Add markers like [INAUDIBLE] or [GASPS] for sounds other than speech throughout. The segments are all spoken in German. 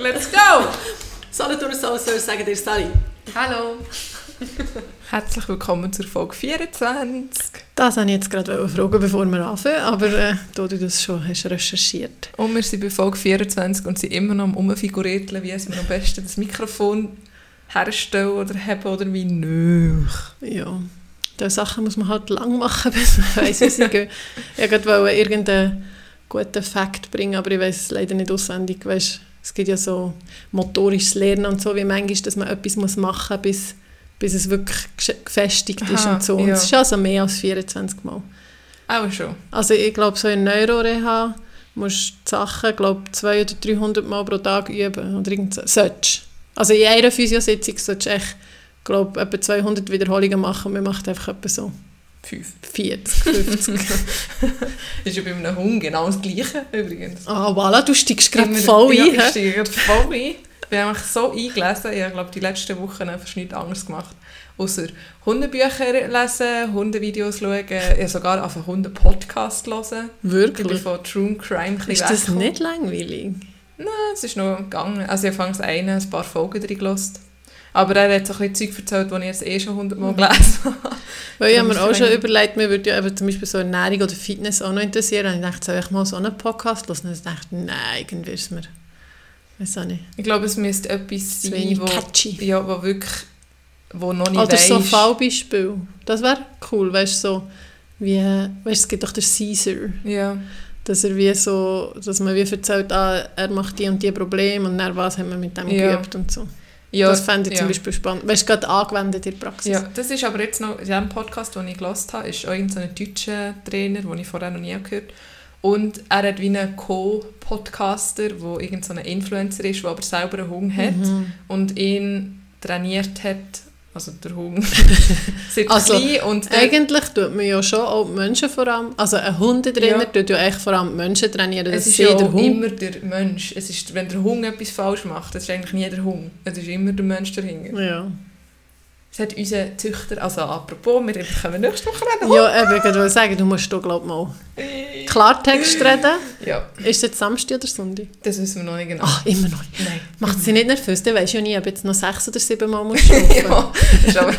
Let's go! Solothurn Soul sagen dir Sally. Hallo. Herzlich willkommen zur Folge 24. Das wollte ich jetzt gerade fragen, bevor wir anfangen, aber äh, da du das schon hast recherchiert. Und wir sind bei Folge 24 und sind immer noch am Umfigurieren, wie es mir am besten das Mikrofon herstellen oder haben oder wie nicht. Ja, diese Sachen muss man halt lang machen, [LAUGHS] bis man weiss, wie sie gehen. Ich wollte irgendeinen guten Fakt bringen, aber ich weiß es leider nicht auswendig. Weißt, es gibt ja so motorisches Lernen und so, wie manchmal, dass man etwas muss machen muss, bis, bis es wirklich gefestigt ist Aha, und so. Und ja. es ist also mehr als 24 Mal. Auch schon? Also ich glaube, so in Neuroreha musst du die Sachen, glaube 200 oder 300 Mal pro Tag üben. Oder irgend so. Solltest. Also in einer Physiositzung solltest du echt, glaube etwa 200 Wiederholungen machen. Man macht einfach etwa so 5. 40, 50. ist ja bei einem Hund genau das Gleiche übrigens. Ah, oh, voilà, du steigst gerade voll ein. Ja, ich steige gerade voll ein. Ich habe mich so eingelesen. Ich habe, die letzten Wochen fast nichts anderes gemacht. Außer Hundebücher lesen, Hundevideos schauen, ja sogar auf einen Hundepodcast hören. Wirklich? Ich bin von True Crime Ist das nicht langweilig? Nein, es ist noch gegangen. Also ich habe eine, ein paar Folgen drin gelassen. Aber er hat so ein bisschen Zeug erzählt, das ich jetzt eh schon hundertmal gelesen habe. Weil ich habe mir auch schon überlegt, mir würde ja eben zum Beispiel so Ernährung oder Fitness auch noch interessieren. Und ich dachte, soll ich mal so einen Podcast hören? Und ich dachte, nein, irgendwie ist mir... Weiß auch nicht. Ich glaube, es müsste etwas sein, wo, catchy. Ja, wo wirklich... Wo noch nicht Oder weißt. so ein Fallbeispiel. Das wäre cool, weißt du, so wie... Weißt es gibt doch den Caesar. Ja. Dass er wie so... Dass man wie erzählt, ah, er macht die und die Probleme und dann was haben wir mit dem ja. geübt und so. Ja, das fände ich ja. zum Beispiel spannend. Weißt du, gerade angewendet in der Praxis. Ja, das ist aber jetzt noch, in dem Podcast, den ich gelesen habe, ist auch ein deutscher Trainer, den ich vorher noch nie gehört habe. Und er hat wie einen Co-Podcaster, der irgendein Influencer ist, der aber selber einen Hund hat mhm. und ihn trainiert hat also der Hund [LAUGHS] seit also, klein. Und eigentlich tut man ja schon auch Menschen vor allem, also ein Hundetrainer ja. tut ja eigentlich vor allem Menschen trainieren. Es ist ja der Hund. immer der Mensch. Es ist, wenn der Hund etwas falsch macht, das ist eigentlich nie der Hund. Es ist immer der Mensch dahinter. Ja. Das hat unser Züchter, also apropos, wir können nächste Woche reden. Ja, ich würde sagen, du musst hier glaube mal Klartext reden. Ja. Ist es jetzt Samstag oder Sonntag? Das wissen wir noch nicht genau. Ach, immer noch nicht. Nein. Macht sie nicht nervös, dann weisst du ja nie, ob jetzt noch sechs oder sieben Mal musst [LAUGHS] ja, ist aber,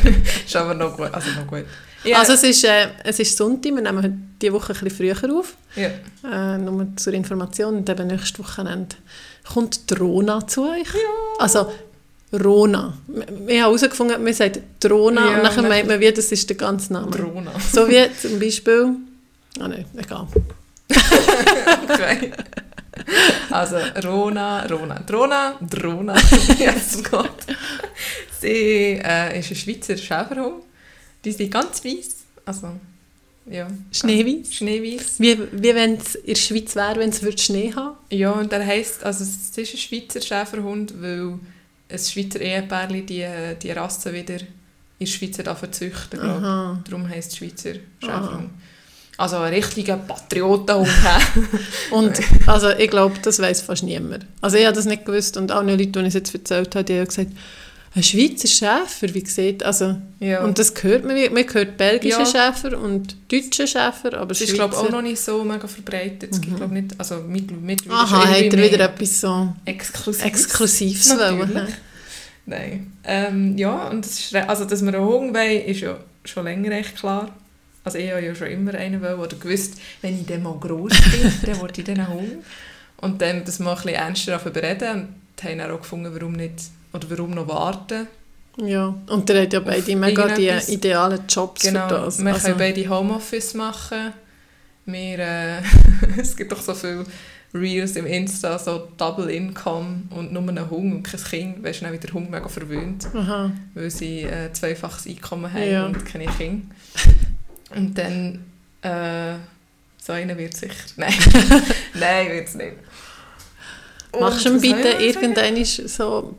ist aber noch gut. Also, noch gut. Ja. also es ist, äh, es ist Sonntag, wir nehmen diese Woche ein bisschen früher auf. Ja. Äh, nur zur Information, und eben nächste Wochenende kommt Drona zu euch. Ja. Also Rona. Wir haben herausgefunden, man sagt Drona ja, und nachher meint man, wie, das ist der ganze Name. Drona. [LAUGHS] So wie zum Beispiel... Ah nein, egal. okay. Also Rona, Rona, Drona, Drona, [LAUGHS] jetzt Gott. Sie äh, ist ein Schweizer Schäferhund. Die sind ganz weiß. Also, ja. Schneeweiß? Schneeweiß. Wie, wie wenn es in der Schweiz wäre, wenn es Schnee haben Ja, und der heisst, also es ist ein Schweizer Schäferhund, weil ein Schweizer Ehepärchen die, die Rasse wieder in der Schweiz züchten Darum heisst es Schweizer Schäferhund. Also ein richtiger Patriotenhund. [LAUGHS] und also ich glaube, das weiß fast niemand. Also ich habe das nicht gewusst und auch Leute, die ich es jetzt erzählt habe, die haben gesagt, ein Schweizer Schäfer, wie gesagt, also ja. und das hört man, man hört belgische ja. Schäfer und deutsche Schäfer, aber das ist glaube auch noch nicht so mega verbreitet. Mhm. glaube nicht, also mit, mit Aha, hat er wieder etwas so Exklusives, Exklusives wollen. Nein. Ähm, ja, und das ist, also dass wir einen Hund wollen, ist ja schon länger echt klar. Also ich habe ja schon immer einen wollen, oder gewusst, wenn ich dann mal gross bin, [LAUGHS] dann wollte ich dann einen Hund. Und dann das mal ein bisschen ernster bereden und haben auch gefunden, warum nicht, oder warum noch warten. Ja, und der hat ja beide mega die idealen Jobs genau, für das. wir also. können beide Homeoffice machen. Wir, äh, [LAUGHS] es gibt doch so viele Reels im Insta, so Double Income und nur einen Hund und kein Kind. Weißt du, wie der Hund mega verwöhnt, Aha. weil sie äh, zweifaches Einkommen haben ja. und keine Kinder. Und dann, äh, so einer wird sicher. [LAUGHS] Nein, [LAUGHS] nein, wird es nicht. Machst du ihm bitte irgendeine so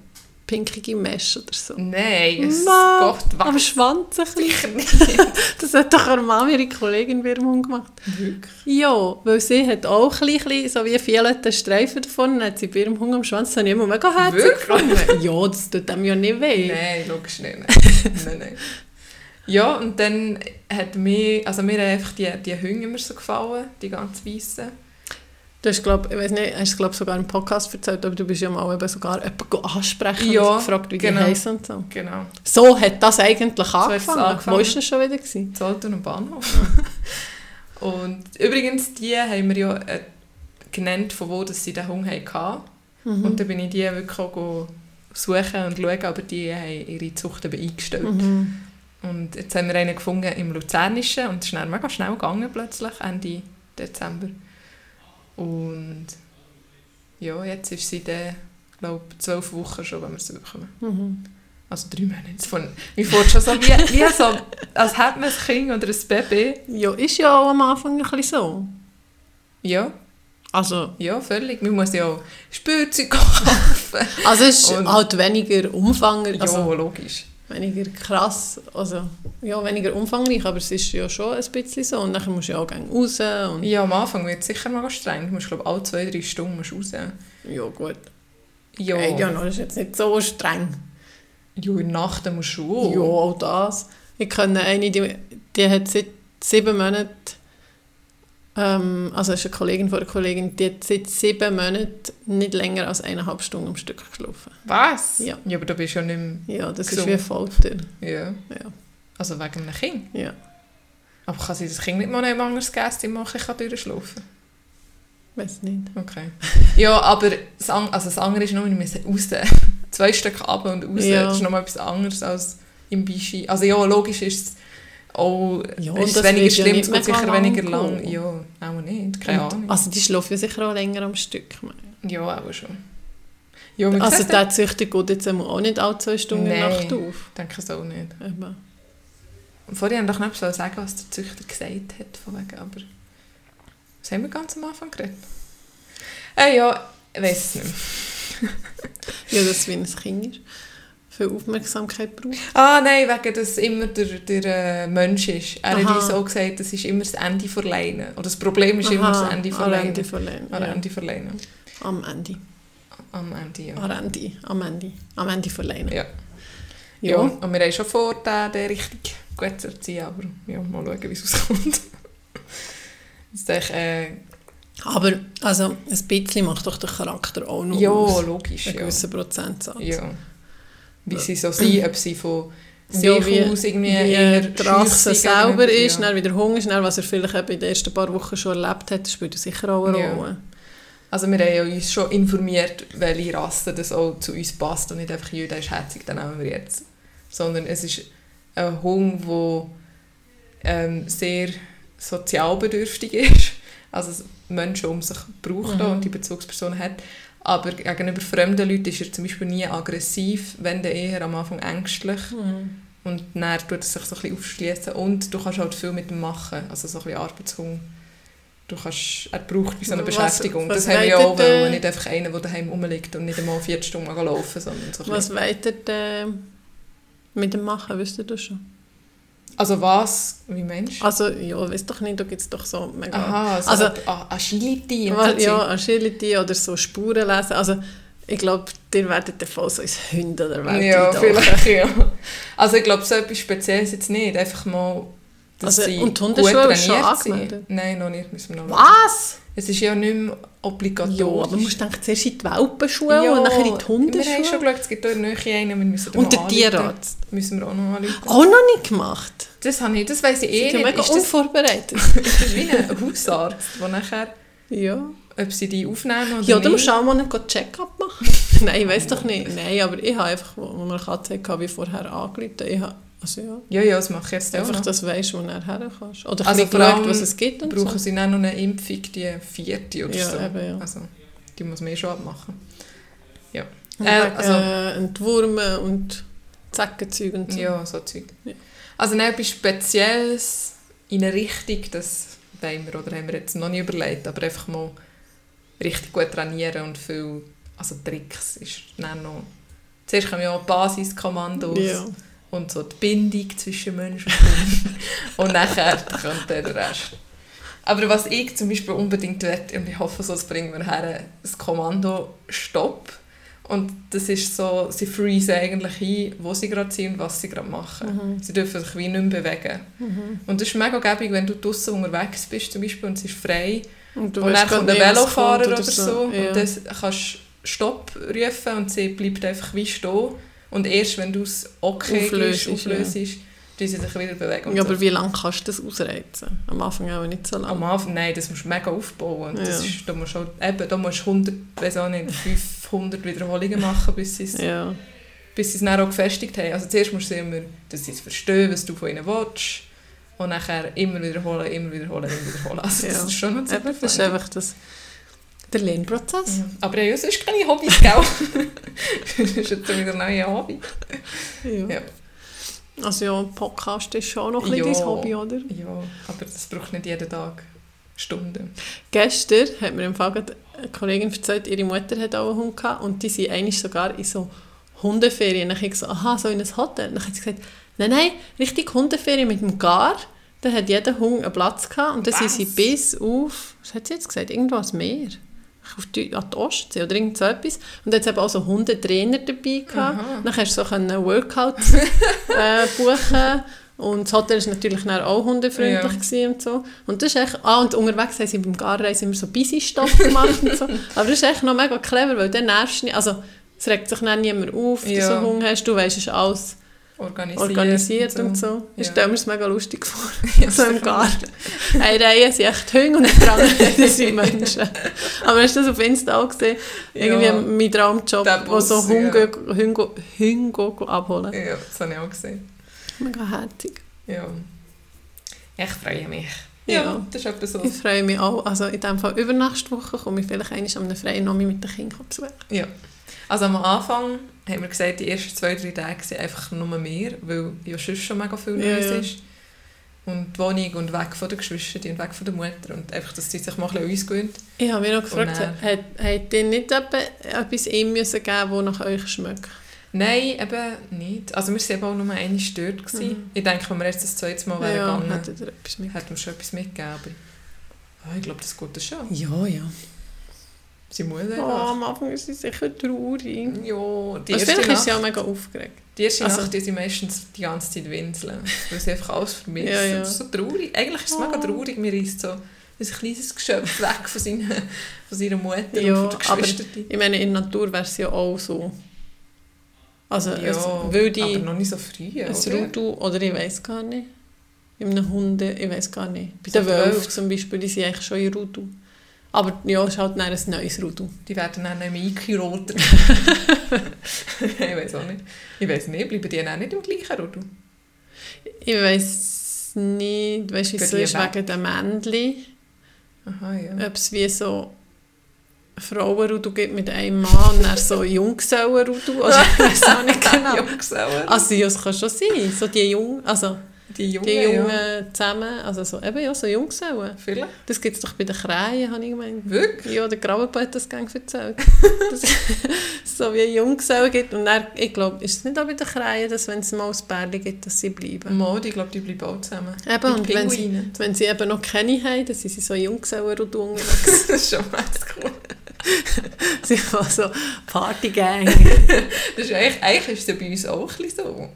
pinkige Mesh oder so? Nein, es Gott, was? Am Schwanz ein bisschen. [LAUGHS] das hat doch eine Mama, ihre Kollegin, bei ihrem gemacht. Wirklich? Ja, weil sie hat auch ein bisschen, so wie violette Streifen davon, hat sie bei ihrem Hund am Schwanz, das habe ich immer mega herzig gefunden. Ja, das tut dem ja nicht weh. Nein, logisch nicht. nein, nein. Ja, und dann hat mir, also mir einfach die, die Hunde immer so gefallen, die ganz weißen. Du hast, glaub, ich weiß nicht, hast glaub, sogar im Podcast erzählt, aber du bist ja mal eben sogar jemanden ansprechen Ja, und gefragt, wie genau. die heißen und so. Genau. So hat das eigentlich es angefangen. angefangen. Wo war das schon wieder? Gewesen? Zolten und Bahnhof. [LAUGHS] und übrigens, die haben wir ja äh, genannt, von wo dass sie den Hunger hatten. Mhm. Und dann bin ich die wirklich auch suchen und schauen, aber die haben ihre Zucht eben eingestellt. Mhm. Und jetzt haben wir einen gefunden im Luzernischen und es ist dann mega schnell gegangen plötzlich, Ende Dezember. Und ja, jetzt ist sie dann, glaube ich, zwölf Wochen schon, wenn wir sie bekommen. Mhm. Also drei Monate. Von, mir fährt schon so wie, wie so, als hätte man ein Kind oder ein Baby. Ja, ist ja auch am Anfang ein bisschen so. Ja, Also, ja, völlig. Man muss ja auch Spielzeug kaufen. also es ist Und- halt weniger umfangreich, ja, also logisch. Weniger krass, also ja, weniger umfangreich, aber es ist ja schon ein bisschen so. Und dann musst du ja auch raus und Ja, am Anfang wird es sicher mal streng. Du musst, glaube ich, alle zwei, drei Stunden musst raus. ja gut. Ja, Hey, ja, das ist jetzt nicht so streng. ja in der Nacht musst du auch. Ja, auch das. Ich kenne eine, die, die hat seit sieben Monaten, ähm, also ist eine Kollegin von einer Kollegin, die hat seit sieben Monaten nicht länger als eineinhalb Stunden am Stück geschlafen. Was? Ja. Ja, aber du bist ja nicht mehr... Ja, das Gesund. ist wie Folter. Ja. Ja, Also wegen einem Kind. ja. Aber kann sie das Kind nicht mal einem dass die mal ein bisschen durchschlafen weiß nicht. Okay. Ja, aber das, also das andere ist noch, wir müssen raus. [LAUGHS] Zwei Stück ab und raus. Ja. Das ist nochmal etwas anderes als im Bischi. Also ja, logisch ist es auch Ja, ist und es das weniger ja schlimm, es geht sicher lang weniger lang. gehen. Ja, auch nicht. Keine Und- Ahnung. Also die schlafen ja sicher auch länger am Stück. ja, auch schon. Ja, Also der Züchter geht jetzt auch nicht alle zwei Stunden Nein. Nacht auf. Ich denke es auch nicht. Eben. Vorher haben wir doch nicht so sagen, was der Züchter gesagt hat. Von wegen, aber was haben wir ganz am Anfang geredet? Äh, ja, ich weiß es nicht mehr. Ja, dass es wie ein Kind ist. Viel Aufmerksamkeit braucht. Ah, nein, wegen, dass es immer der, der äh, Mensch ist. Er Aha. hat uns auch gesagt, das ist immer das Ende der Leine. Oder das Problem ist immer das Ende am Leine. Ende von Leine. Am Ja. Ende der Leine. Am Ende. Am Ende, ja. Am Ende. Am Ende. Am Ende von Leine. Ja. Ja. Ja. Und wir haben schon vor, den, den richtig gut zu erziehen, aber ja, mal schauen, wie es auskommt. [LAUGHS] Jetzt denke äh, Aber also, ein bisschen macht doch der Charakter auch noch ja, aus. logisch. Ein Ja. gewisser Prozentsatz. ja. Wie sie so sind, ob sie von Ja, sich wie, aus irgendwie wie eher schüssig selber ist, ja. dann wieder Hunger ist, dann, was er vielleicht eben in den ersten paar Wochen schon erlebt hat, spielt sicher auch eine Ja. Rolle. Also wir haben ja uns schon informiert, welche Rasse das auch zu uns passt und nicht einfach jeder ist herzig, dann nehmen wir jetzt. Sondern es ist ein Hund, der ähm, sehr sozialbedürftig ist, also Menschen um sich braucht Mhm. und die Bezugsperson hat. Aber gegenüber fremden Leuten ist er zum Beispiel nie aggressiv, wenn dann eher am Anfang ängstlich. Und dann tut er sich so ein bisschen aufschließen und du kannst halt viel mit ihm machen, also so ein bisschen Arbeitshund. Du kannst, er braucht wie so eine Was- Beschäftigung. was das haben wir auch, wollen. nicht einfach einen, der daheim rumliegt und nicht einmal vier Stunden laufen, sondern so Was denn mit dem machen, wisst ihr das schon? Also was, wie meinst du? Also, ja, weißt doch nicht, da gibt es doch so mega... Aha, also, Also- Agility und Weil, so ja. Agility oder so Spuren lesen. Also, ich glaube, ihr werdet dann voll so ins Hunde der Welt Ja, vielleicht, ja. Also ich glaube, so etwas Spezielles jetzt nicht. Einfach mal, dass Also, sie und die gut ist schon angemeldet? Nein, noch nicht, müssen wir noch Was? Es ist ja nicht mehr obligatorisch. Ja, aber du musst denken, zuerst in die Welpenschule und dann in die Wir haben schon geschaut, es gibt dort in der Nähe einen, wir müssen Und den der. Tierarzt. Müssen wir auch noch anrufen. Auch noch nicht gemacht. Das habe ich, das weiss ich eh Ich bin nicht. mega Ist das, unvorbereitet. [LAUGHS] ist das wie ein Hausarzt, der nachher, ja. ob sie die aufnehmen oder Ja, du musst auch mal einen Check-up machen. [LAUGHS] Nein, ich weiß doch nicht. Nein, aber ich habe einfach, wo wo wir eine Katze hatten, wie vorher angerufen. Ich habe, also ja, Ja, ja, das mache ich jetzt auch einfach, noch. dass du weißt, wo du nachher her kannst. Oder Also allem was es gibt und Brauchen so. sie dann noch eine Impfung, die vierte oder Ja, so. eben, ja. Also, die muss man eh schon abmachen. Ja, Und Äh, wegen, also- äh, Entwurmen und Zeckenzeug und so. ja so Zeug. Ja. Also dann etwas Spezielles in eine Richtung, das wollen wir oder haben wir jetzt noch nicht überlegt, aber einfach mal richtig gut trainieren und viel, also Tricks ist dann noch... Zuerst kommen ja auch Basiskommandos Ja. Und so die Bindung zwischen Mensch und Hund. und nachher kommt dann der Rest. Aber was ich zum Beispiel unbedingt will, und ich hoffe, so das bringen wir her, das Kommando Stopp. Und das ist so, sie freezen eigentlich ein, wo sie gerade sind und was sie gerade machen. Mhm. Sie dürfen sich wie nicht mehr bewegen. Und das ist mega gäbig, wenn du draußen unterwegs bist zum Beispiel und es ist frei Und du und dann kommt ein Velofahrer kommt oder so, Ja. und dann kannst du Stopp rufen und sie bleibt einfach wie stehen. Und erst wenn du es okay Auflöst, auflöst, auflöst tun sie sich wieder bewegen. Ja, so. aber wie lange kannst du das ausreizen? Am Anfang auch nicht so Am lange. Anfang, nein, das musst du mega aufbauen. Und das Ja. ist, da musst du, halt, eben, da musst du 100, weiß auch nicht, 500 Wiederholungen machen, bis sie es Ja. bis sie es dann auch gefestigt haben. Also zuerst musst du immer, dass sie es verstehen, was du von ihnen willst. Und nachher immer wiederholen, immer wiederholen, immer wiederholen. Also das Ja. ist schon Eben, das ist einfach das, der Lernprozess. ja. Aber ja, sonst keine Hobbys, gell? [LAUGHS] das ist jetzt wieder ein neues Hobby. Ja. Ja. Also ja, Podcast ist schon noch ein Ja. dein Hobby, oder? Ja, aber das braucht nicht jeden Tag Stunden. Gestern hat mir im Fall eine Kollegin erzählt, ihre Mutter hat auch einen Hund gehabt und die sind eigentlich sogar in so Hundeferien. Dann habe ich gesagt, aha, so in ein Hotel. Dann hat sie gesagt, nein, nein, richtig Hundeferien mit dem Gar. Da hat jeder Hund einen Platz gehabt und dann sind sie bis auf, was hat sie jetzt gesagt, irgendwas mehr. Auf die, an die Ostsee oder irgend so etwas. Und es eben auch so Hundetrainer dabei gehabt. Aha. Dann kannst du so können Workouts [LAUGHS] äh, buchen und das Hotel war natürlich auch hundefreundlich Ja. und so. Und das ist echt, ah, und unterwegs haben sie beim Garreisen immer so Busy-Stopp gemacht und so. [LAUGHS] Aber das ist echt noch mega clever, weil dann nervst du nicht, also es regt sich dann niemand auf, dass Ja. du so Hunger hast, du weißt, es ist alles Organisiert, organisiert und so. Ich Ja. stelle mir das mega lustig vor, [LAUGHS] Ja, so im sicher. Garten. Eine Reihe sind echt Hunde und die andere [LAUGHS] sind Menschen. Aber hast du das auf Insta auch gesehen? Irgendwie Ja. mein Traumjob, wo so Bus, Hunde, Hunde, Hunde abholen. Ja, das habe ich auch gesehen. Mega herzig. Ja. Ich freue mich. Ja. Ja, das ist etwas so. Ich freue mich auch. Also in dem Fall übernächste Woche komme ich vielleicht einmal am freien Nomi mit den Kindern besuchen. Ja. Also am Anfang haben wir gesagt, die ersten zwei, drei Tage sind einfach nur mehr, weil ja sonst schon mega viel Neues ja. ist. Und die Wohnung und weg von den Geschwistern und weg von der Mutter. Und einfach, dass sie sich mal ein bisschen ausgewöhnt. Ich habe mich noch gefragt, dann- hat, hat ihr nicht etwa etwas ihm müssen geben das nach euch schmeckt? Nein, eben nicht. Also wir waren eben auch nur dort. gewesen. Mhm. Ich denke, wenn wir jetzt das zweite Mal wären Ja, gegangen, etwas mit? hätten wir schon etwas mitgegeben. Aber ah, ich glaube, das geht schon. Ja, ja. Sie muss Oh, einfach. am Anfang ist sie sicher traurig. Ja, die Also erste, vielleicht ist sie auch mega aufgeregt. die erste also- Nacht die sie meistens die ganze Zeit winseln. [LAUGHS] Weil sie einfach alles vermisst. Ja, ja. So traurig. Eigentlich ist es mega Oh. traurig. Mir ist so ein kleines Geschöpf weg von, seinen, von seiner Mutter Ja, und von den aber-. Ich meine, in der Natur wäre es ja auch so. Also, Ja, es würde aber noch nicht so früh, ein oder? Rudu, oder ich weiß gar nicht. In einem Hunde, ich weiß gar nicht. Bei den Wölfen Wölfe. zum Beispiel, die sind eigentlich schon in Rudu. Aber ja, es ist halt ein neues Rudu. Die werden dann nicht mehr eingerottet. [LAUGHS] ich weiß auch nicht. Ich weiß nicht, bleiben die dann auch nicht im gleichen Rudel? Ich weiß nicht, weißt du, wieso ist weg? wegen den Männchen, Aha, ja. ob es wie so Frauenrudu gibt mit einem Mann und dann so Junggesellenrudu, oder [LAUGHS] ich weiß auch nicht genau. Junggesellen. Also ja, es kann schon sein, so die Jungen, also die Jungen, die Jungen ja. zusammen, also so, eben ja, so Junggesellen. Vielleicht. Das gibt es doch bei den Krähen, habe ich gemeint. Wirklich? Ja, der Grauenbau hat das gerne erzählt. [LAUGHS] dass es so wie Junggesellen gibt. Und dann, ich glaube, ist es nicht auch bei den Krähen, dass wenn es mal ein Pärchen gibt, dass sie bleiben? Modi, ich glaube, die bleiben auch zusammen. Eben, und wenn sie, wenn sie eben noch keine haben, dann sind sie so Junggesellen unterwegs. [LAUGHS] das ist schon mega cool. [LAUGHS] sie sind so Partygang. Das ist eigentlich, eigentlich ist es ja bei uns auch ein bisschen so.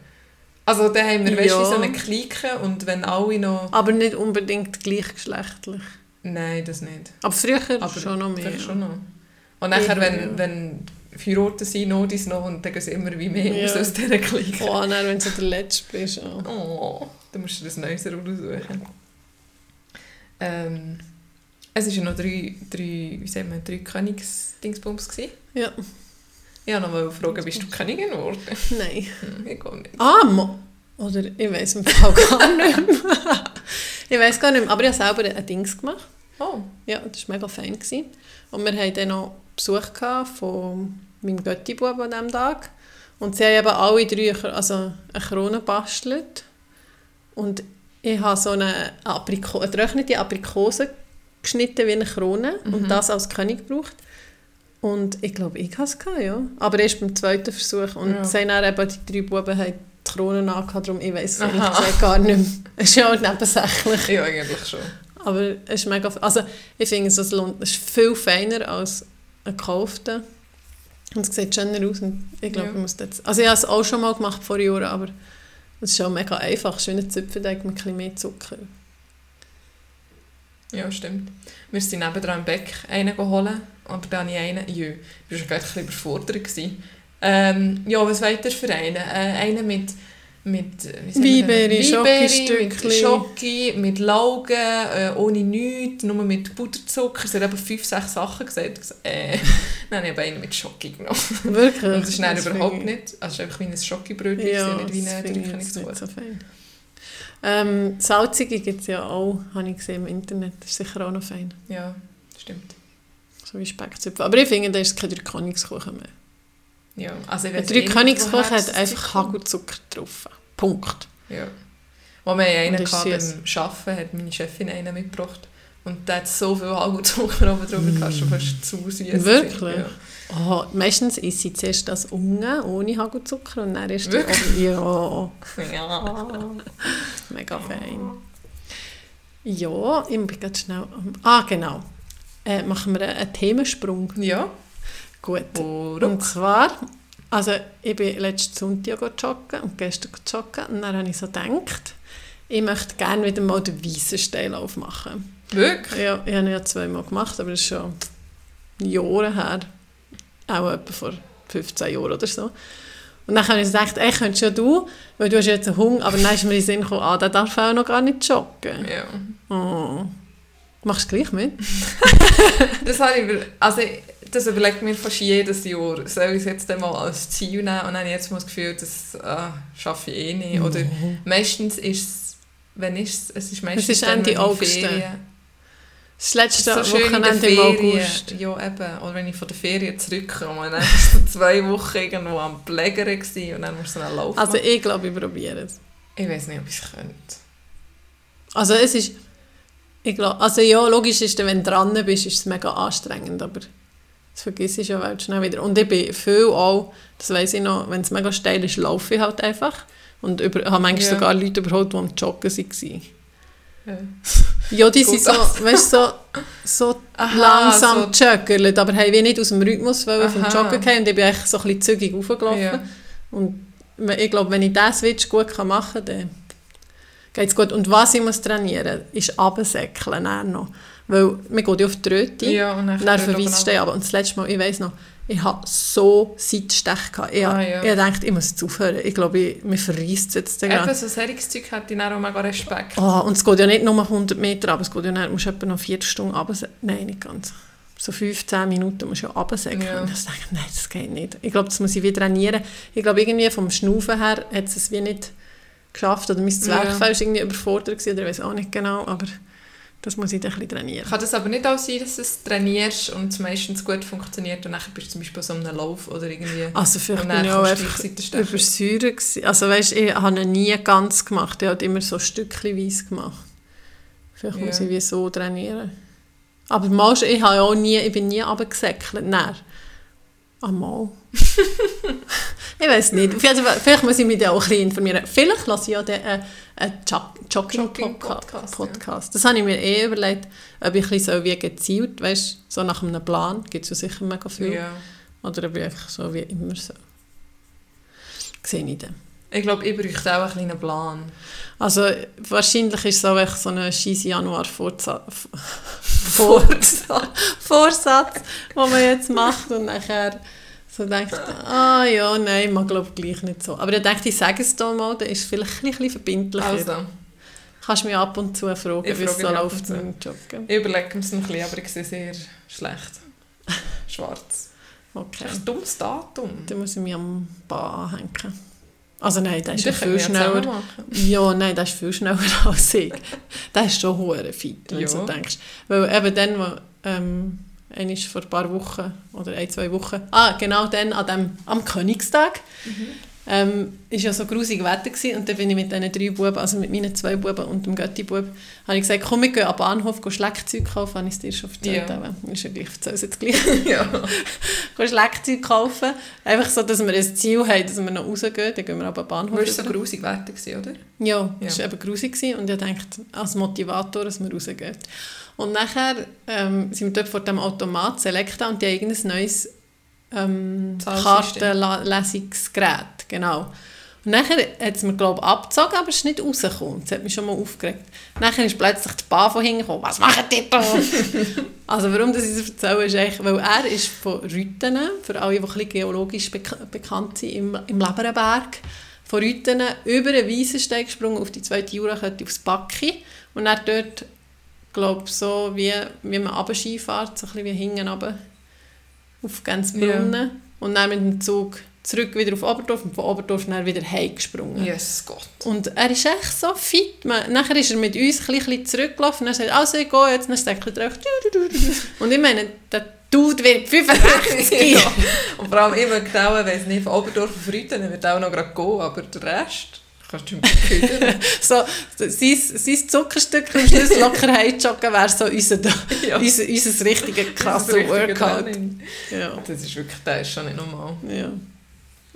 Also da haben wir, weißt du, Ja. so eine Clique und wenn alle noch... Aber nicht unbedingt gleichgeschlechtlich. Nein, das nicht. Aber früher Aber schon noch mehr. Schon noch. Und nachher, Ja. wenn, wenn verheiratet sind, noch dies noch, und dann gehen sie immer wie mehr Ja. aus aus dieser Clique. Oh, nein, wenn du der Letzte bist. Oh. Oh, dann musst du das Neues raussuchen. Ähm, es waren ja noch drei, drei, wie sagt man, drei Königsdingsbums. Ja. Ich wollte noch fragen, bist du Königin geworden? Nein. Hm, ich glaube nicht. Ah, Mo oder ich weiß im Fall gar nicht mehr. [LAUGHS] ich weiß gar nicht mehr, aber ich habe selber ein Dings gemacht. Oh, Ja, das war mega fein. Gewesen. Und wir hatten dann noch Besuch von meinem Götti-Bub an diesem Tag. Und sie haben eben alle drei also eine Krone gebastelt. Und ich habe so eine, Apriko eine getrocknete Aprikose geschnitten wie eine Krone Mhm. und das als König gebraucht. Und ich glaube, ich hatte es, gehabt, ja. Aber erst beim zweiten Versuch. Und Ja. haben dann eben, die drei Buben haben die Krone angehabt, darum ich weiß es ehrlich Aha. gesagt gar nicht mehr. [LAUGHS] Es ist ja auch nebensächlich. ja, eigentlich schon. Aber es ist mega... Also ich finde, es, lohnt- es ist viel feiner als ein gekaufter. Und es sieht schöner aus. Und ich glaube, Ja. ich muss das... Also ich habe es auch schon mal gemacht vor Jahren, aber es ist auch mega einfach. Schöner Zupfenteig mit ein bisschen mehr Zucker. Ja, stimmt. Wir sind nebenan im Beck einen holen, aber dann habe ich einen, jö, ich war gerade ein bisschen überfordert. Gewesen. Ähm, ja, was weiter für einen? Äh, einen mit, mit Weinbeere, mit Schoki, mit Laugen, äh, ohne nichts, nur mit Butterzucker. Sie hat eben fünf, sechs Sachen gesagt. Äh, [LAUGHS] dann habe ich einen mit Schoki genommen. Wirklich? Und das ist dann überhaupt nicht, also es ist einfach wie ein Schokibrötchen, ja, nicht wie das eine nicht so fein. Ähm, Salzige gibt es ja auch, habe ich gesehen im Internet. Das ist sicher auch noch fein. Ja, stimmt. So wie Speckzöpfe. Aber ich finde, da ist kein Dreikönigskuchen mehr. Ja, also ich Dreikönigskuchen hat einfach. Hagelzucker drauf. Punkt. Ja. Wo wir einen ist hatten, beim Arbeiten hat meine Chefin einen mitgebracht. Und der hat so viel Hagelzucker oben drüber gehabt, schon fast zu süß. Wirklich? Ja. Oh, meistens isst sie zuerst das unten, ohne Hagelzucker, und dann ist Wirklich? oben. Ja, ja. mega fein. Ja, ich bin gerade schnell... am- Ah, genau. Äh, machen wir einen, Themensprung. Ja. Gut. Oh, Und zwar, also ich bin letzten Sonntag joggen und gestern joggen und dann habe ich so gedacht, ich möchte gerne wieder mal den weißen Steillauf machen. Wirklich? Ja, ich habe ihn ja zweimal gemacht, aber das ist schon Jahre her. Auch etwa vor 15 Jahren oder so. Und dann habe ich gedacht, ey, könntest ja du, weil du hast jetzt einen Hunger, aber dann ist mir in den Sinn gekommen, ah, der darf auch noch gar nicht joggen. Ja. Oh. Machst du gleich mit? [LAUGHS] Das habe ich, also ich- das überlegt mir fast jedes Jahr. Soll ich es jetzt einmal als Ziel nehmen? Und dann habe ich jetzt mal das Gefühl, das ah, schaffe ich eh nicht. Oder meistens ist es, wenn ist es, es ist meistens ist dann, Ende ich August. Das letzte so Wochenende im. August. Ja, eben. Oder wenn ich von der Ferien zurückkomme. Dann war so zwei Wochen irgendwo am gewesen und dann musst du einen Lauf Also machen. ich glaube, ich probiere es. Ich weiß nicht, ob ich es könnte. Also es ist, ich glaube, also ja, logisch ist, wenn du dran bist, ist es mega anstrengend, aber das vergisst ich ja bald schnell wieder. Und ich bin viel auch, das weiss ich noch, wenn es mega steil ist, laufe ich halt einfach. Und über, habe manchmal Ja. sogar Leute überholt, die am Joggen waren. Ja. Ja, die Gut, sind so, also. weißt, so, so Aha, langsam joggerlet, aber haben wie nicht aus dem Rhythmus wollen vom. Joggen gehen und ich bin eigentlich so ein bisschen zügig hochgelaufen. Ja. Und ich glaube, wenn ich diesen Switch gut machen kann, dann geht es gut. Und was ich muss trainieren muss, ist runtersäckeln dann noch. Weil man geht ja auf die Röte, Ja, und dann, verweist stehe aber. Und das letzte Mal, ich weiss noch, ich hatte so Seitstech. gehabt. Ich, Ah, ja. ich dachte, ich muss jetzt aufhören. Ich glaube, ich, mir verreisst es jetzt Eben, so solches Zeug hätte ich dann auch mega Respekt. Oh, und es geht ja nicht nur 100 Meter, aber es geht ja nicht, musst etwa noch 4 Stunden runtersäckeln. Nein, nicht ganz. So 15 Minuten musst du ja runtersäckeln. Ja. Und ich dachte, nein, das geht nicht. Ich glaube, das muss ich wieder trainieren. Ich glaube, irgendwie vom Schnaufen her hat es es wie nicht geschafft. Oder mein Zwerchfell war irgendwie überfordert, gewesen, oder ich weiß auch nicht genau, aber das muss ich dann ein bisschen trainieren. Kann das aber nicht auch sein, dass du es trainierst und es meistens gut funktioniert und dann bist du zum Beispiel so einem Lauf oder irgendwie... Also vielleicht bin ich auch einfach übersäuert. Also weißt, ich habe ihn nie ganz gemacht. Ich habe immer so stückchenweise gemacht. Vielleicht muss Ja. ich wie so trainieren. Aber mal, ich, habe ja auch nie, ich bin nie runtergesäckelt. Nein. Einmal. [LAUGHS] ich weiß nicht. Vielleicht muss ich mich da auch ein bisschen informieren. Vielleicht lasse ich ja den, äh, einen Jo- Jogging-Podcast. Jogging-Podcast, Podcast. Das habe ich mir eh überlegt, ob ich ein bisschen so wie gezielt, weißt, so nach einem Plan, gibt es ja sicher mega viel. Ja. Oder ob ich einfach so wie immer so. Sehe ich dann. Ich glaube, ich bräuchte auch einen kleinen Plan. Also wahrscheinlich ist es auch echt so ein scheisse Januar-Vorsatz, [LAUGHS] Vorsatz. Vorsatz, den man jetzt macht und nachher so denkt, ah ja, nein, man glaube gleich nicht so. Aber ich denke, ich sage es dir mal, dann ist es vielleicht ein bisschen verbindlicher. Also, Kannst du mich ab und zu fragen, wie es so läuft mit dem Joggen. ich überlege es ein bisschen, aber ich sehe sehr schlecht. [LAUGHS] Schwarz. Okay, Das ist ein dummes Datum. dann muss ich mich am Bahn anhängen. Also nein, das ist viel schneller. Ja, nein, das [LAUGHS] ist viel schneller als ich. Das ist schon hure fit, wenn Ja. du so denkst. Weil eben dann, wo, ähm, vor ein paar Wochen oder ein, zwei Wochen, ah, genau dann, an dem, am Königstag, ähm, ist ja so grusig Wetter gewesen, und dann bin ich mit diesen drei Buben, also mit meinen zwei Buben und dem Götti-Bub, habe ich gesagt, komm, wir gehen am Bahnhof gehen Schleckzeug kaufen, habe ich es dir schon erzählt, Ja. aber ist ja gleich, erzähle es jetzt gleich. [LAUGHS] ja. [LAUGHS] gehen Schleckzeug kaufen, einfach so, dass wir ein Ziel haben, dass wir noch rausgehen, dann gehen wir aber am Bahnhof. Du warst so grusig Wetter, gewesen, oder? Ja, Ja. das war eben grusig gewesen und ich dachte, als Motivator, dass wir rausgehen. Und nachher ähm, sind wir dort vor dem Automat Selecta und die haben irgendein neues ähm. Kartenlesungsgerät, genau. Und nachher hat es mir, glaube ich, abgezogen, aber es ist nicht rausgekommen. Das hat mich schon mal aufgeregt. Nachher ist plötzlich die Bahn von hinten gekommen. «Was machen die da?» [LAUGHS] Also warum das ich erzähle, ist eigentlich, weil er ist von Rütenen, für alle, die ein bisschen geologisch bek bekannt sind, im, im Leberenberg, von Rütenen über den Wiesenstein gesprungen auf die zweite Jurakette aufs Backi und er dort, glaube so wie, wie man Ski fährt, so ein bisschen wie hinten runter auf Gänzbrunnen ja. und dann mit dem Zug zurück wieder auf Oberdorf und von Oberdorf dann wieder heimgesprungen. Yes, Gott. Und er ist echt so fit. Man, nachher ist er mit uns ein bisschen zurückgelaufen und er sagt, also ich gehe jetzt, dann sagt er drauf. Und ich meine, der Dude wird 65. [LAUGHS] ja. Und vor allem immer genau, wenn es nicht von Oberdorf auf dann wird auch noch gerade gehen, aber der Rest... Kannst du [LAUGHS] so, sein, sein Zuckerstück am Schluss locker heimjoggen wäre so unser, [LAUGHS] ja. unser, unser richtiges krasses Workout. Ja. Das ist wirklich, das ist schon nicht normal. Ja.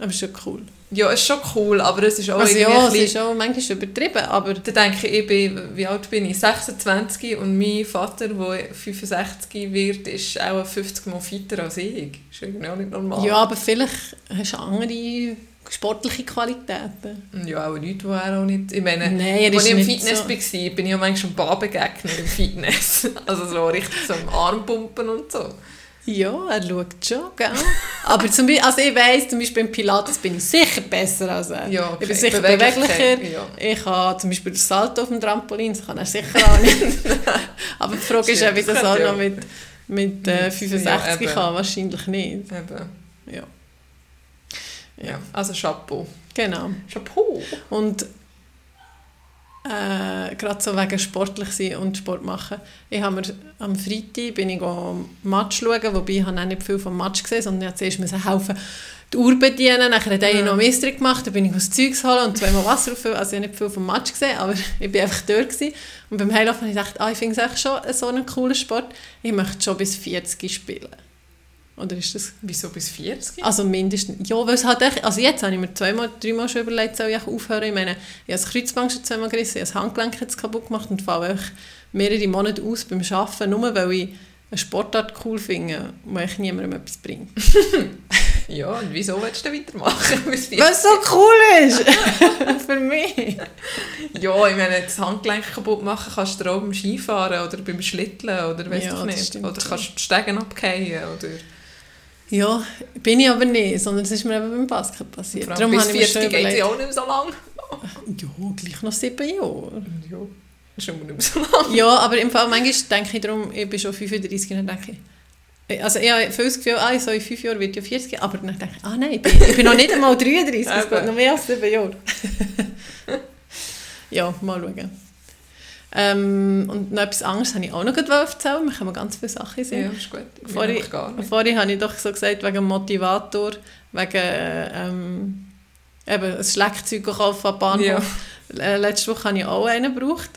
Aber ist schon cool. Ja, es ist schon cool, aber es ist auch also ja, es ist auch manchmal übertrieben, aber... Da denke ich, ich bin, wie alt bin ich? 26 und mein Vater, der 65 wird, ist auch 50 Mal fitter als ich. Das ist irgendwie auch nicht normal. Ja, aber vielleicht hast du andere sportliche Qualitäten. Ja, auch Leute, die er auch nicht... Ich meine, Nein, als ich im Fitness so. war, bin ich auch manchmal schon Babengegner im Fitness. [LAUGHS] also so richtig so Armpumpen und so. Ja, er schaut schon, gell? Aber zum Beispiel, also ich weiss, zum Beispiel beim Pilates bin ich sicher besser als er. Ja, okay. Ich bin sicher beweglicher. Ja. Ich habe zum Beispiel das Salto auf dem Trampolin, das kann er sicher auch nicht. [LAUGHS] Aber die Frage ist, ob ich das auch noch mit, mit äh, 65 ja, kann. Wahrscheinlich nicht. Eben. Ja. ja. Also Chapeau. Genau. Chapeau. Und äh, gerade so wegen sportlich sein und Sport machen. Ich habe mir, am Freitag bin ich Match schauen, wobei ich habe nicht viel vom Match gesehen, sondern ich musste zuerst helfen, die Uhr bedienen, dann habe ich noch Mistrik gemacht, dann bin ich was Zeugs holen und zweimal Wasser auffüllen, also ich habe nicht viel vom Match gesehen, aber [LAUGHS] ich war einfach dort gewesen. und beim Heilaufen habe ich gedacht, ah, ich finde es schon so einen coolen Sport, ich möchte schon bis 40 spielen. Oder ist das... Wieso bis 40? Also mindestens... Ja, weil es halt echt... Also jetzt habe ich mir zweimal, dreimal schon überlegt, soll ich aufhören. Ich meine, ich habe das Kreuzband schon zweimal gerissen, ich habe das Handgelenk jetzt kaputt gemacht und falle mehrere Monate aus beim Arbeiten, nur weil ich eine Sportart cool finde, wo ich niemandem etwas bringe. [LAUGHS] ja, und wieso willst du weitermachen? Weil es so cool ist! [LAUGHS] Für mich! ja, ich meine, das Handgelenk kaputt machen kannst du auch beim Skifahren oder beim Schlitteln oder weißt ja, du nicht. Oder kannst du die Stegen abgehen oder... Ja, bin ich aber nicht, sondern es ist mir eben beim Basket passiert. Darum bis 40 geht es auch nicht mehr so lang. ja, gleich noch sieben Jahre. Ja, ist immer nicht mehr so lang. Ja, aber im Fall manchmal denke ich darum, ich bin schon 35 und dann denke ich, also ich habe viel das Gefühl, ah, so in fünf Jahren wird ja 40, aber dann denke ich, ah nein, ich bin, ich bin noch nicht einmal 33, es [LAUGHS] geht noch mehr als sieben Jahre. [LAUGHS] ja, mal schauen. Ähm, und noch etwas anderes habe ich auch noch erzählen. Wir können ganz viele Sachen sehen. Ja, ist gut. Vorhin, vorhin habe ich doch so gesagt, wegen Motivator, wegen ähm, eben ein Schlagzeug kaufen am Bahnhof. Ja. Äh, letzte Woche habe ich auch einen gebraucht.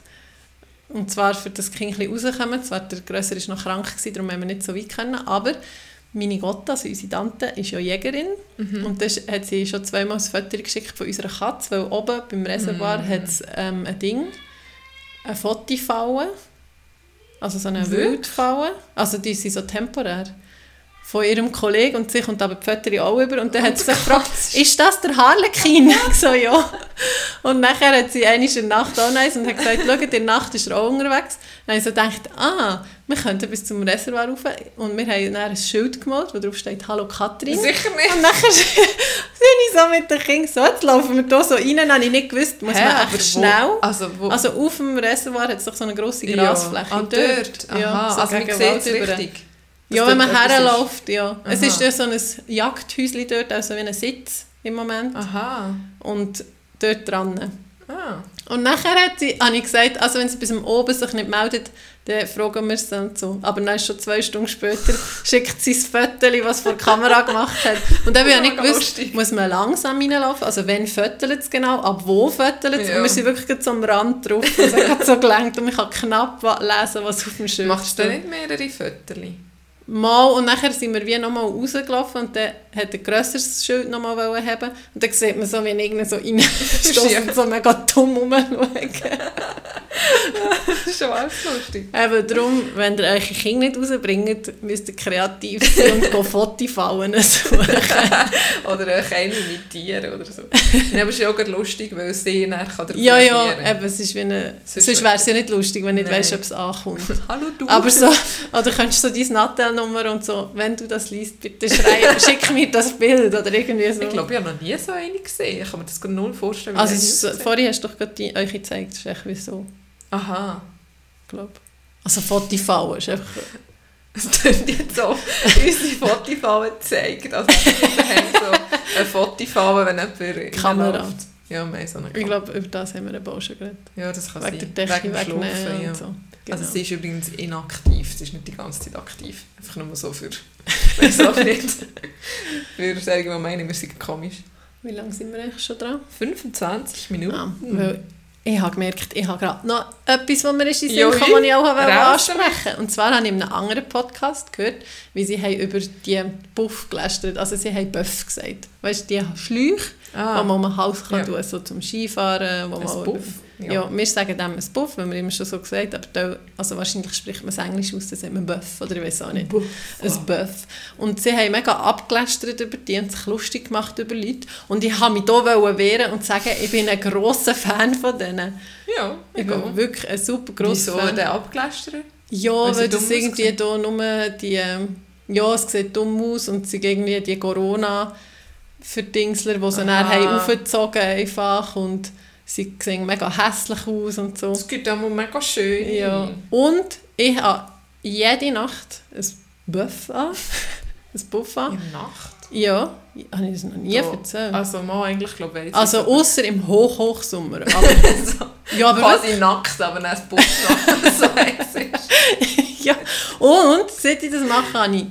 Und zwar, für das Kind ein rauskommen. Zwar der Grösser war noch krank, gewesen, darum haben wir nicht so weit können. Aber meine Gotta, also unsere Tante, ist ja Jägerin. Mhm. Und das hat sie schon zweimal ein Foto geschickt von unserer Katze, weil oben beim Reservoir mhm. hat es ähm, ein Ding eine Fotifalle, also so eine Wildfalle, also die sind so temporär, von ihrem Kollegen und sie kommt aber die Fotos auch über und dann oh hat sie gefragt, ist das der Harlekin? [LAUGHS] ich so, ja. Und nachher hat sie eine in der Nacht auch nice und hat gesagt, schau, in der Nacht ist er auch unterwegs. Dann habe ich so gedacht, ah, wir könnten bis zum Reservoir rauf und wir haben dann ein Schild gemalt, wo drauf steht «Hallo Katrin». Sicher nicht. Und nachher [LAUGHS] sind ich so mit den Kindern so, jetzt laufen wir hier so rein, dann habe ich nicht gewusst, muss Hä, man echt schnell... Wo, also, wo? also auf dem Reservoir hat es doch so eine grosse Grasfläche. Ja, ah, dort. Aha, ja, so also man sieht es richtig. Ja, wenn man herläuft, ja. Aha. Es ist ja so ein Jagdhäuschen dort, also wie ein Sitz im Moment. Aha. Und dort dran. Ah. Und nachher hat sie, habe ich gesagt, also wenn sie bis oben sich nicht meldet, dann fragen wir es und so. Aber dann schon zwei Stunden später [LAUGHS] schickt sie das Foto, was vor der Kamera gemacht hat. Und dann habe ich nicht gewusst, muss man langsam reinlaufen, also wenn fötelt es genau, ab wo fötelt es. Ja. Und wir sind wirklich so am Rand drauf, es hat so gelenkt und ich kann knapp lesen, was auf dem Schild Machst du nicht mehrere Fotos? Mal, und nachher sind wir wie nochmal rausgelaufen und dann hat ein grösseres Schild nochmal haben und dann sieht man so, wie irgendeiner so reinstossen [LAUGHS] und so mega dumm rumschauen. das ist schon alles lustig. Eben darum, wenn ihr eure Kinder nicht rausbringt, müsst ihr kreativ sein und go Fotifallen suchen. [LAUGHS] oder euch einen imitieren oder so. Ja, aber es ist auch gerade lustig, weil sie nachher kann Ja, ja, eben, es ist wie eine, sonst, sonst wäre es ja nicht lustig, wenn du nicht weißt, ob es ankommt. [LAUGHS] Hallo du. Aber so, oder könntest du so deine Nattel-Nummer und so, wenn du das liest, bitte schreib, schick mir das Bild oder irgendwie so. Ich glaube, ich habe noch nie so eine gesehen. Ich kann mir das gar null vorstellen. Also so, vorhin hast du doch gerade die, euch gezeigt, das ist echt wie so. Aha. Ich glaube. Also Fotifallen ist einfach... Es klingt jetzt so, unsere Fotifallen gezeigt. Also wir haben so eine Fotifallen, wenn jemand Kamera. läuft. Ja, haben so Ich glaube, über das haben wir eben auch schon geredet. Ja, das kann Wegen sein. der Decke Wegen dem wegnehmen Schlafen, ja. so. Genau. Also sie ist übrigens inaktiv, sie ist nicht die ganze Zeit aktiv. Einfach nur so für... [LAUGHS] Weiß auch [LAUGHS] nicht. für sagen, die meinen, wir sind komisch. Wie lange sind wir eigentlich schon dran? 25 Minuten. Ah, weil ich habe gemerkt, ich habe gerade noch etwas, was mir ist in Sinn Ja, kam, was ich auch ansprechen Und zwar habe ich in einem anderen Podcast gehört, wie sie haben über die Buff gelästert Also sie haben Buff gesagt. Weißt du, die Schläuche, Ah, die man um den Hals kann Ja. tun so zum Skifahren. Wo ein man Buff. Ja. wir sagen dem ein Buff, wenn wir immer schon so gesagt aber da, also wahrscheinlich spricht man es Englisch aus, dann sagt man Buff, oder ich weiß auch nicht. Buff. Ein Buff. Und sie haben mega abgelästert über die und sich lustig gemacht über Leute. Und ich wollte mich hier wehren und sagen, ich bin ein grosser Fan von denen. Ja, Ich bin wirklich ein super grosser Wieso Fan. der abgelästert? Ja, Weil weil das irgendwie da nur die... ähm, Ja, es sieht dumm aus und sie irgendwie die Corona Verdingsler, die sie dann Aha. haben aufgezogen einfach und sie sehen mega hässlich aus und so. Das gibt mal mega schön. Ja. Und ich habe jede Nacht ein Buff an. [LAUGHS] ein Buff an. In Nacht? Ja, habe ich das noch nie Ja. erzählt. Also mal eigentlich, glaube ich, Also außer im Hoch-Hochsommer. [LAUGHS] Aber, so, ja, aber quasi nackt, aber [LAUGHS] das Buch noch so ja. Und seit ich das mache, habe ich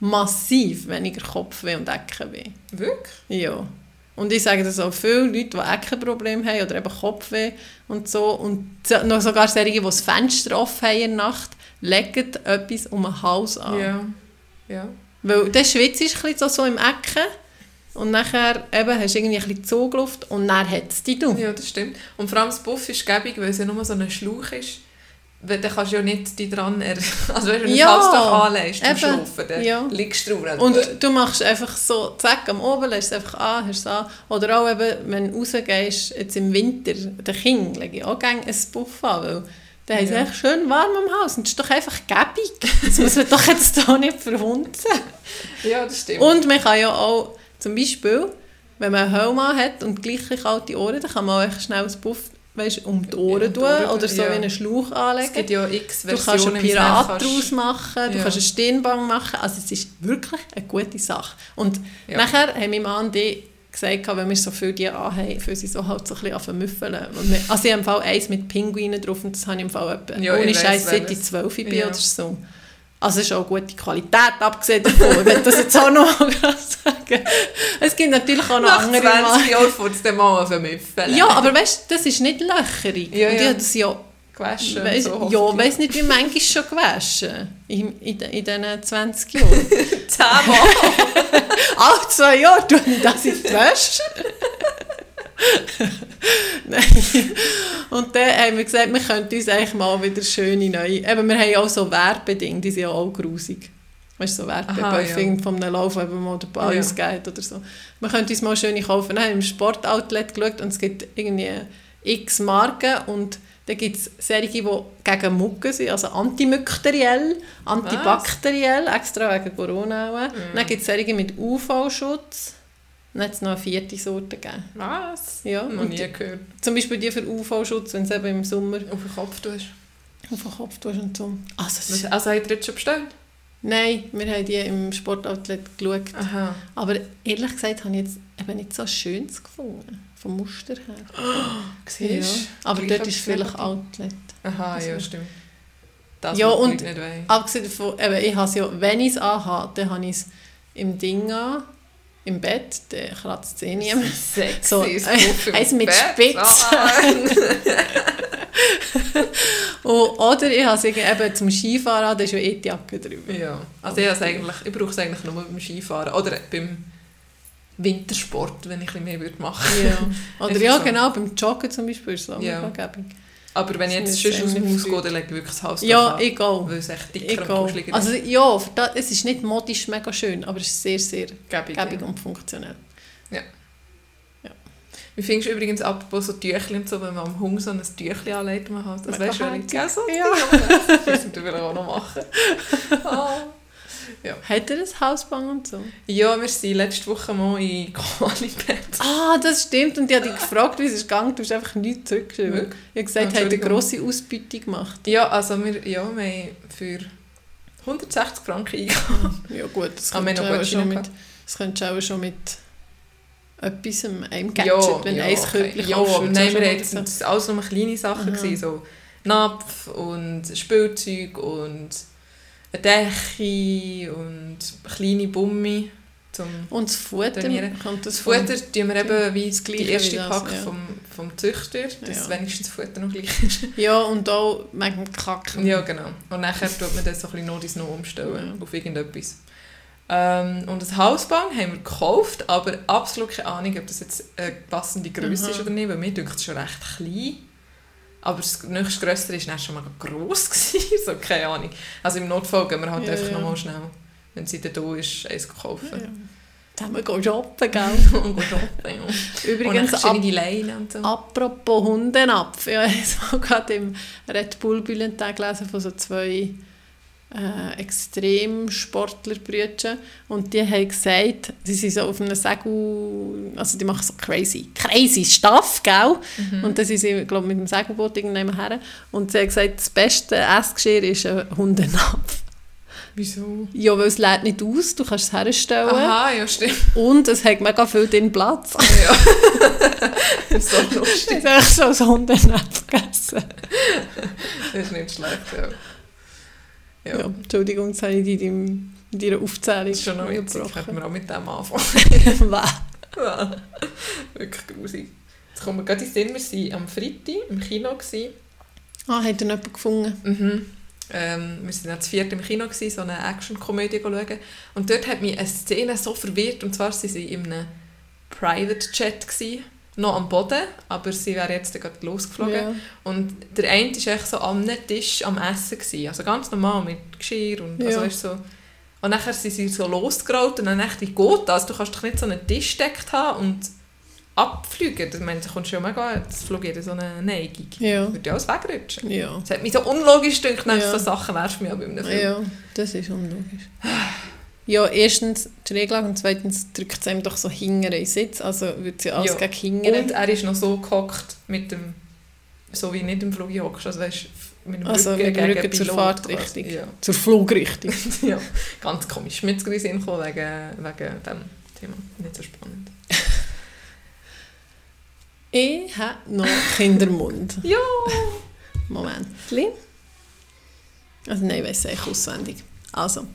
massiv weniger Kopfweh und Eckenweh. Wirklich? Ja. Und ich sage das auch viele Leute, die Eckenprobleme haben oder eben Kopfweh und so. Und noch sogar solche, die das Fenster offen haben in der Nacht, legen etwas um den Hals an. Ja. Ja. Weil der Schwitz ist ein bisschen so, so im Ecken und nachher eben hast du irgendwie ein bisschen Zugluft und dann hat es dich. du. ja, das stimmt. Und vor allem das Buff ist gäbig, weil es ja nur so ein Schlauch ist. Weil dann kannst du ja nicht die dran... Er [LAUGHS] also wenn du Ja, das Halstuch anlegst zum. Schlafen, dann Ja. liegst du drauf. Und du machst einfach so, zack, am Oben lässt es einfach an, hast es an. Oder auch eben, wenn du rausgehst, jetzt im Winter, den Kind lege ich auch gerne ein Buff an, weil dann haben sie Ja. echt schön warm am Haus und das ist doch einfach gäbig. Das muss man doch jetzt hier nicht verhunzen. ja, das stimmt. Und man kann ja auch, zum Beispiel, wenn man einen Helm hat und gleich kalte Ohren, dann kann man auch echt schnell ein Buff weißt, um die Ohren die tun oder so ja. wie einen Schlauch es anlegen. gibt ja x Du kannst einen es Pirat dann daraus machen, du Ja. kannst einen Stirnband machen. Also es ist wirklich eine gute Sache. Und Ja. nachher haben mein Mann ich gesagt, wenn wir so viel die anhaben, für sie so halt so ein bisschen anfangen Also ich habe im Fall eins mit Pinguinen drauf und das habe ich im Fall etwa, Ja, ohne Scheiß seit ich welches. 12 bin Ja. oder so. Also es ist auch gute Qualität, abgesehen davon. Ich will das jetzt auch noch sagen. Es gibt natürlich auch noch Nach andere 20 Marken. Jahren fängt es dann mal müffeln. Ja, aber weißt du, das ist nicht löcherig. Ja, und ich ja. habe das ja Gewaschen Weiss, so. ja, hoffentlich. weiß nicht, wie manchmal schon gewaschen. In, in, in diesen 20 Jahren. [LAUGHS] Zehnmal. [LAUGHS] Alle zwei Jahre tue ich das in die Wäsche. Nein. [LAUGHS] Und dann haben wir gesagt, wir könnten uns eigentlich mal wieder schöne neue... Eben, wir haben ja auch so Werbedinge, die sind ja auch grusig. Weißt du, so Aha, Werbeböffing ja. von einem Lauf, eben mal der Ball Ja. ausgeht oder so. Wir könnten uns mal schöne kaufen. Dann haben wir im Sportoutlet geschaut und es gibt irgendwie x Marken und dann gibt es solche, die gegen Mucke sind, also antimykteriell, antibakteriell, extra wegen Corona auch. Dann gibt es solche mit UV-Schutz. Dann hat es noch eine vierte Sorte gegeben. Was? Ja, Noch und nie gehört. zum Beispiel die für UV-Schutz, wenn es eben im Sommer Auf den Kopf tust. auf den Kopf tust und so. Also, es ist, Also habt ihr jetzt schon bestellt? nein, wir haben die im Sportoutlet geschaut. Aha. Aber ehrlich gesagt habe ich jetzt eben nicht so schönes gefunden, vom Muster her. [GASPS] Siehst du? Aber Gleich dort ist vielleicht. Outlet. Aha, ja, Also- stimmt. Das Ja, und- nicht. Abgesehen davon, eben, ich habe es ja, wenn ich es anhabe, dann habe ich es im Ding an, im Bett, dann kratzt es eh niemand. Sexy, So, äh, eins mit Bett. Spitz. Ah. Und, [LAUGHS] oder ich habe es eben zum Skifahren, da ist ja eh die Jacke drüber. Ja, also ich, eigentlich, ich brauche es eigentlich nur beim Skifahren oder beim Wintersport, wenn ich ein bisschen mehr würde machen Ja. [LAUGHS] Oder ja, so. genau, beim Joggen zum Beispiel ist es auch Ja. gäbig. Aber wenn ich jetzt schon aus dem nicht Haus gehe, dann lege ich wirklich das Haus Ja, an, egal. weil es echt dicker und Egal. Also ist. ja, für das, es ist nicht modisch mega schön, aber es ist sehr, sehr Gäbig, gäbig ja. und funktionell. Wie findest du übrigens, apropos so Tüchli und so, wenn man am Hund so ein Tüchli anlegt, man hat, das wäre schon ja, so [LAUGHS] Ja. Das müssen wir auch noch machen. [LAUGHS] Ah. Hat er ein Hausbang und so? Ja, wir sind letzte Woche mal in Qualibet. Ah, das stimmt. Und ich habe dich gefragt, wie es ist gegangen. Du hast einfach nichts zurückgeschrieben. Wirklich? Ich habe gesagt, er hat eine grosse Ausbeutung gemacht. Ja, also wir, ja, wir haben für 160 Franken eingegangen. [LAUGHS] Ja gut, das Ah, könntest noch du auch schon mit, das könntest auch schon mit etwas, einem Ja, Gadget, wenn ja, eins okay. Körbchen Ja, kaufst, nein, wir mal sind alles nur kleine Sachen, gewesen, so Napf und Spielzeug und eine Decke und kleine Bummi zum Und das Futter, Trainieren. kommt das Futter tun wir eben wie Das die erste das, Pack ja. vom, vom Züchter, dass Ja. wenigstens das Futter noch gleich ist. [LAUGHS] Ja, und auch wegen dem Kacken. Ja, genau. Und nachher tut man das so ein bisschen noch umstellen Ja. auf irgendetwas. Ähm, und das Hausband haben wir gekauft, aber absolut keine Ahnung, ob das jetzt eine passende Größe ist oder nicht, weil mir denkt es schon recht klein. Aber das nächste Grössere war dann schon mal gross. [LAUGHS] gewesen, so keine Ahnung. Also im Notfall gehen wir halt Ja, einfach ja. nochmal schnell, wenn sie dann da ist, eins Ja. kaufen. Haben wir gehen shoppen, gell? [LAUGHS] und shoppen, ja. Übrigens, und ab, dann Leine und so. apropos Hundenapf. Ja, [LAUGHS] ich habe gerade im Red Bull Bulletin gelesen von so zwei äh, Extremsportlerbrüdern und die haben gesagt, sie sind so auf einem Segel, also die machen so crazy, crazy Stuff, gell? Mhm. Und dann sind sie, glaube mit dem Segelboot irgendwann her und sie haben gesagt, das beste Essgeschirr ist ein Hundenapf. Wieso? Ja, weil es lädt nicht aus, du kannst es herstellen Aha, ja, stimmt. und es hat mega viel drin Platz. Ja. [LAUGHS] so Ich lustig. habe so ein Hundenapf gegessen. Das ist nicht schlecht, ja. Ja. Ja. Entschuldigung, jetzt habe ich dich in deiner Aufzählung Das ist schon noch witzig, könnten wir auch mit dem anfangen. [LAUGHS] Wow. Ja, Wirklich grusig. Jetzt kommen wir gerade in den Sinn, wir waren am Freitag im Kino. Gewesen. Ah, hat er jemanden gefunden? Mhm. Ähm, wir waren dann zu viert im Kino, gewesen, so eine Action-Komödie schauen. Und dort hat mich eine Szene so verwirrt, und zwar waren sie in einem Private gewesen, noch am Boden, aber sie wäre jetzt gerade losgeflogen. Ja. Und der eine war echt so am Tisch am Essen. Gewesen. Also ganz normal mit Geschirr und also Ja. ist so. Und nachher sind sie so losgerollt und dann dachte ich, wie geht das? Du kannst doch nicht so einen Tisch gedeckt haben und abfliegen. Ich meine, da kommst du ja mega, das flog jeder so eine Neigung. Ja. Würde ja alles wegrutschen. Ja. Das hat mich so unlogisch gedacht, ja. Ja. so Sachen wärst du mir auch bei einem Film. ja, das ist unlogisch. [SIGHS] Ja, erstens die Regelung und zweitens drückt es einem doch so hingern in Sitz, also würde sie alles Ja. gegen hingern. Und er ist noch so gehockt mit dem, so wie nicht im Flug hockst, also weißt, mit dem Also Rücken mit dem Rücken zur Fahrtrichtung. Ja. Zur Flugrichtung. [LAUGHS] ja, ganz komisch. Mir ist wegen, wegen dem Thema. Nicht so spannend. ich habe noch Kindermund. [LAUGHS] Ja! Moment. Also nein, ich weiss es eigentlich auswendig. Also,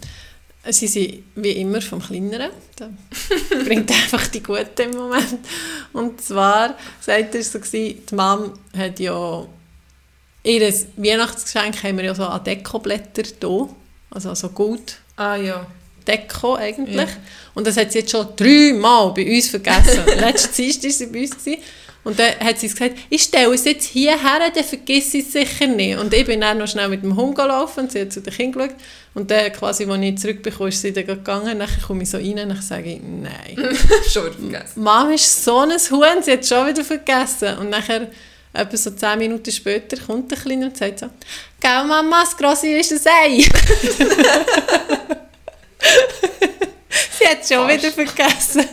sie sind wie immer vom Kleineren. Der [LAUGHS] bringt einfach die Guten im Moment. Und zwar, sagt er so, gewesen, die Mom hat ja ihr Weihnachtsgeschenk haben wir ja so an Dekoblätter da. Also so Gold. Ah ja. Deko eigentlich. Ja. Und das hat sie jetzt schon dreimal bei uns vergessen. [LAUGHS] Letzte Dienstag war sie bei uns. Gewesen. Und dann hat sie gesagt, ich stelle es jetzt hierher, dann vergiss ich es sicher nicht. Und ich bin dann noch schnell mit dem Hund gelaufen und sie hat zu den Kindern geschaut. Und dann, quasi, als ich zurückbekomme, ist sie dann gegangen. Dann komme ich so rein und sage ich, nein. [LAUGHS] Schon wieder vergessen. Mama ist so ein Huhn, sie hat es schon wieder vergessen. Und nachher, etwa so zehn Minuten später, kommt der Kleine und sagt so, «Gell, Mama, das grosse ist ein Ei.» [LAUGHS] [LAUGHS] Sie hat es schon Fast. wieder vergessen.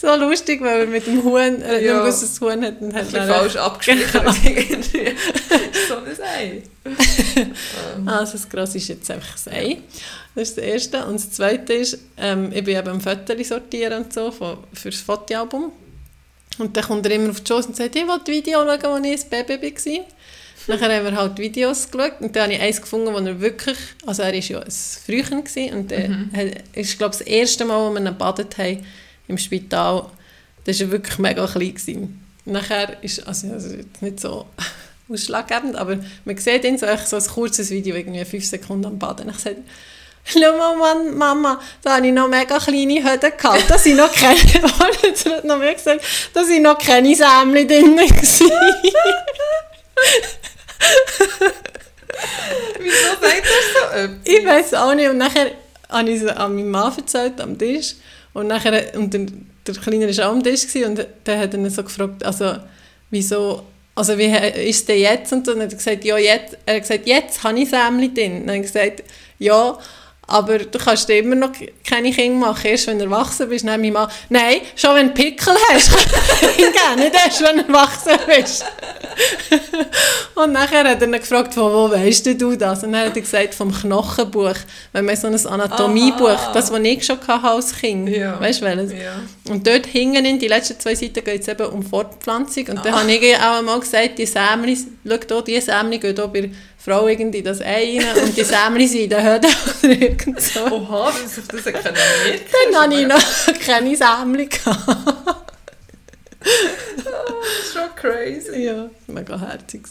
So lustig, weil er mit dem Huhn, hat Ja. dass es Huhn hat. Und Ein hat dann- falsch abgespeichert. irgendwie. [LAUGHS] so ein Ei. [LAUGHS] Ähm, Also das Grosse ist jetzt einfach das Ei. Das ist das Erste. Und das Zweite ist, ähm, ich bin eben am Fotos sortieren und so für, für das Fotoalbum. Und dann kommt er immer auf die Schoß und sagt, ich will Video schauen, als ich ein Baby war. Nachher haben wir halt Videos geschaut und dann habe ich eins gefunden, wo er wirklich, also er war ja ein Frühchen gewesen, und er Mhm. ist, glaube ich, das erste Mal, als wir ihn gebadet haben im Spital, da war er wirklich mega klein. Gewesen. Nachher ist, also, also nicht so [LAUGHS] ausschlaggebend, aber man sieht ihn so, so ein kurzes Video, irgendwie fünf Sekunden am Baden. Ich sage, Schau mal, Mann, Mama, da habe ich noch mega kleine Hüte gehabt. Da sind noch keine, [LAUGHS] jetzt hat noch mehr gesagt, da sind noch keine Sämli drin. [LAUGHS] Wieso sagt er so etwas? ich weiß auch nicht. Und nachher habe ich es an meinem Mann erzählt, am Tisch. Und nachher, und der, der Kleine war auch am Tisch und dann hat ihn so gefragt, also, wieso, also wie ist es jetzt? Und dann hat er gesagt, ja, jetzt, er hat gesagt, jetzt habe ich Sämli drin. Und dann habe ich gesagt, ja, aber du kannst dir immer noch keine Kinder machen, erst wenn du erwachsen bist. Dann mein Mann, nein, schon wenn du Pickel hast, kannst [LAUGHS] du ihn gerne, nicht erst wenn du erwachsen bist. [LAUGHS] und nachher hat er ihn gefragt, von wo weißt du das? Und dann hat er gesagt, vom Knochenbuch, wenn man so ein Anatomiebuch, Aha. das, was ich schon hatte als Kind, Ja. weißt du welches? Ja. Und dort hingen in die letzten zwei Seiten geht es eben um Fortpflanzung. Und dann habe ich auch einmal gesagt, die Sämli, schau hier, die Sämli gehen hier bei Frau irgendwie das Ei rein und die Sämli sind in den Höden oder irgend so. Oha, sich das erkennen wird. Dann habe ich noch keine Sämli gehabt. Das ist schon crazy. Ja, mega herzig.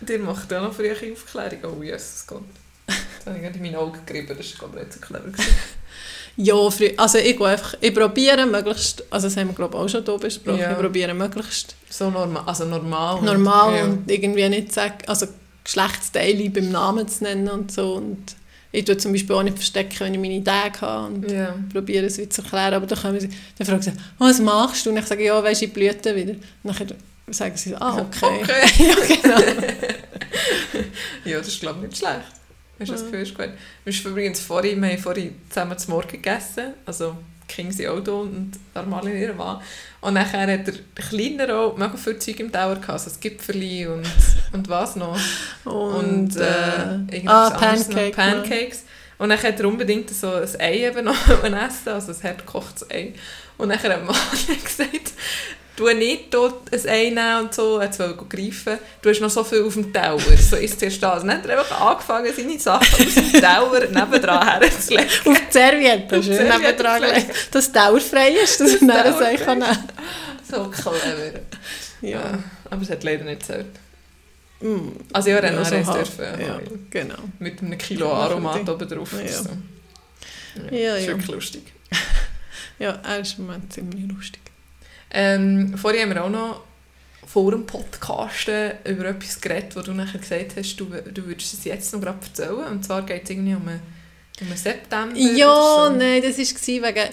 Der macht ja noch frühe Aufklärung. Oh, Jesus Gott. Das habe ich gerade in meine Augen gerieben. Das war, ich, nicht so clever. Ja, also ich, einfach, ich probiere möglichst, also das haben wir glaube ich auch schon hier besprochen, Ja. ich probiere möglichst So normal. Also normal. normal Ja. und irgendwie nicht sagen, also Geschlechtsteile beim Namen zu nennen und so. Und ich tue zum Beispiel auch nicht verstecken, wenn ich meine Tage habe und Ja. probiere es wieder zu erklären. Aber dann, kommen sie, dann fragen sie, was machst du? Und ich sage, ja, weisst ich blüte wieder. Und dann sagen sie, ah, okay. [LAUGHS] Okay. [LAUGHS] ja, genau. Ja, das ist, glaube ich, nicht schlecht. Hast du das Ja. Gefühl, ist gut. Wir haben übrigens vorhin, wir haben vorhin zusammen zum Morgen gegessen. Also, Kinder sind auch da und Armalin ihr Mann. Und nachher hat der Kleiner auch mega viel Zeug im Tower gehabt. Also, das Gipfelli und, und was noch. Und, Und, äh, äh, irgendwas ah, anderes noch. Pancake. Pancakes. Und dann hat er unbedingt so ein Ei eben noch [LAUGHS] essen, also ein hart Ei. Und dann hat Mann [LAUGHS] gesagt, du nicht dort ein Ei nehmen und so, jetzt will ich greifen. Du hast noch so viel auf dem Tower, so ist zuerst das. Dann hat er einfach angefangen, seine Sachen aus dem Tower nebendran herzulegen. auf die Serviette, schön nebendran gelegt. dass es dauerfrei ist, dass man es sagen kann. So clever. Ja. Ja. Aber es hat leider nicht gezählt. Mm. Also ja, dann Ja, ja, so halb. dürfen. Ja, genau. Mit einem Kilo Aromat oben drauf. Ja. So. Ja, ist ja. wirklich lustig. [LAUGHS] Ja, er ist im Moment ziemlich lustig. Ähm, vorher haben wir auch noch vor dem Podcasten über etwas geredet, wo du nachher gesagt hast, du, du würdest es jetzt noch gerade erzählen. Und zwar geht es irgendwie um einen, um einen September Ja, so. nein, das war wegen...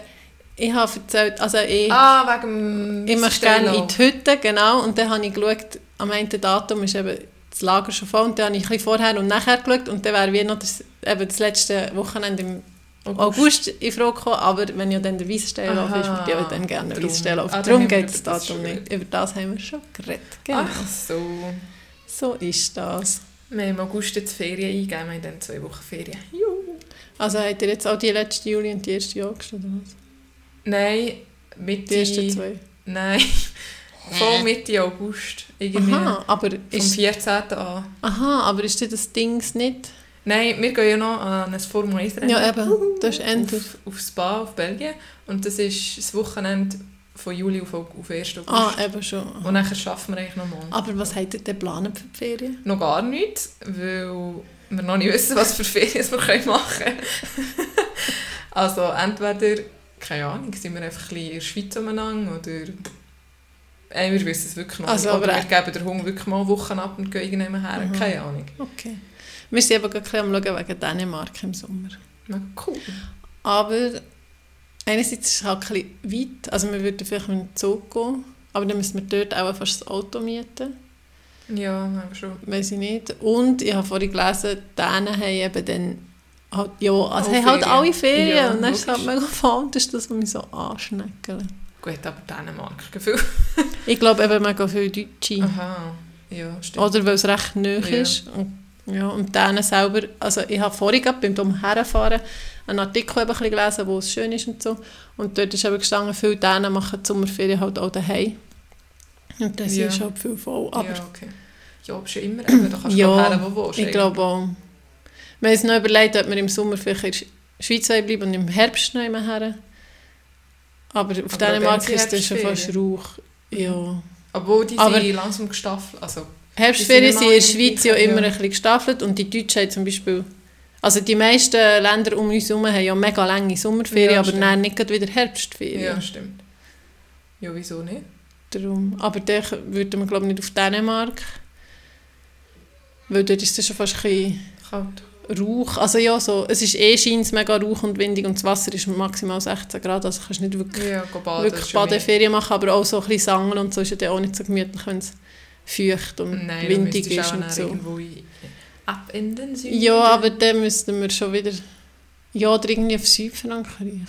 Ich habe erzählt, also ich, Ah, wegen ich möchte gerne in die Hütte, genau, und dann habe ich geschaut, am einen Datum ist eben das Lager schon voll, und dann habe ich ein bisschen vorher und nachher geschaut, und dann wäre wie noch das, eben das letzte Wochenende im August in Frage gekommen, aber wenn ja dann der Weissenstellauf ist, würde ich dann gerne einen Drum. Weissenstellauf. Ah, Darum geht das Datum schon nicht. Über das haben wir schon geredet. Genau. Ach so. So ist das. Wir haben im August jetzt Ferien eingegeben, wir haben dann zwei Wochen Ferien. Juhu. Also habt ihr jetzt auch die letzte Juli und die erste August, oder was? Nein, Mitte... Die ersten zwei? Nein, voll Mitte August. Irgendwie Aha, aber vom ist, 14. an. aha, aber ist das Ding nicht... Nein, wir gehen ja noch an ein Formel 1 Rennen. Ja, eben, das ist endlich... auf, auf Spa, auf Belgien. Und das ist das Wochenende von Juli auf, auf 1. August. Ah, eben schon. Und dann schaffen wir eigentlich noch mal. Aber was habt ihr denn geplant für die Ferien? Noch gar nichts, weil wir noch nicht wissen, was für Ferien wir können machen können. [LAUGHS] also entweder, keine Ahnung, sind wir einfach ein bisschen in der Schweiz umeinander oder... Äh, wir wissen es wirklich noch Also, nicht. Oder aber- wir geben den Hunger wirklich mal Wochen ab und gehen irgendwann her. Mhm. Keine Ahnung. Okay. Wir sind eben gerade am Schauen wegen Dänemark im Sommer. Na, cool. Aber einerseits ist es halt ein bisschen weit. Also wir würden vielleicht mit dem Zug gehen. Aber dann müssen wir dort auch fast das Auto mieten. Ja, schon. Weiß ich nicht. Und ich habe vorhin gelesen, Dänen haben eben dann halt, ja, also haben halt alle Ferien. Ja, und dann ist es halt mega fantastisch, dass wir mich so anschnecken. Gut, aber Dänemark, Gefühl. Ich glaube eben mega viele Deutsche. Aha, ja, stimmt. Oder weil es recht nahe Ja. ist. Und, ja, und denen selber, also ich habe vorhin gerade beim Umherfahren einen Artikel eben ein bisschen gelesen, wo es schön ist und so. Und dort ist eben gestanden, viele Dänen machen die Sommerferien halt auch daheim. Und das Ja. ist halt viel voll. Aber ja, okay. Ja, aber schon immer eben, da kannst du Ja, her, wo du willst. ich glaube auch. Wir haben uns noch überlegt, ob wir im Sommer vielleicht in der Schweiz bleiben und im Herbst noch immer her. Aber auf Aber Dänemark ist das schon fast? Rauch. Ja. Obwohl die sind langsam gestaffelt. Also, Herbstferien sind in der Schweiz ja immer ein bisschen gestaffelt und die Deutschen haben zum Beispiel, also die meisten Länder um uns herum haben ja mega lange Sommerferien, Ja, aber stimmt. dann nicht wieder Herbstferien. Ja, stimmt. Ja, wieso nicht? Darum. Aber dann würden wir glaube ich nicht auf Dänemark, weil dort ist es schon fast ein bisschen Kalt. Rauch, also ja, so, es ist eh scheint mega rauch und windig und das Wasser ist maximal 16 Grad, also kannst du nicht wirklich, Ja, baden. wirklich Badeferien machen, aber auch so ein bisschen Sangen und so ist ja auch nicht so gemütlich, wenn es feucht und Nein, windig ist und so. ab in den Süden. Ja, aber dann müssten wir schon wieder, ja, oder irgendwie auf Südfrankreich.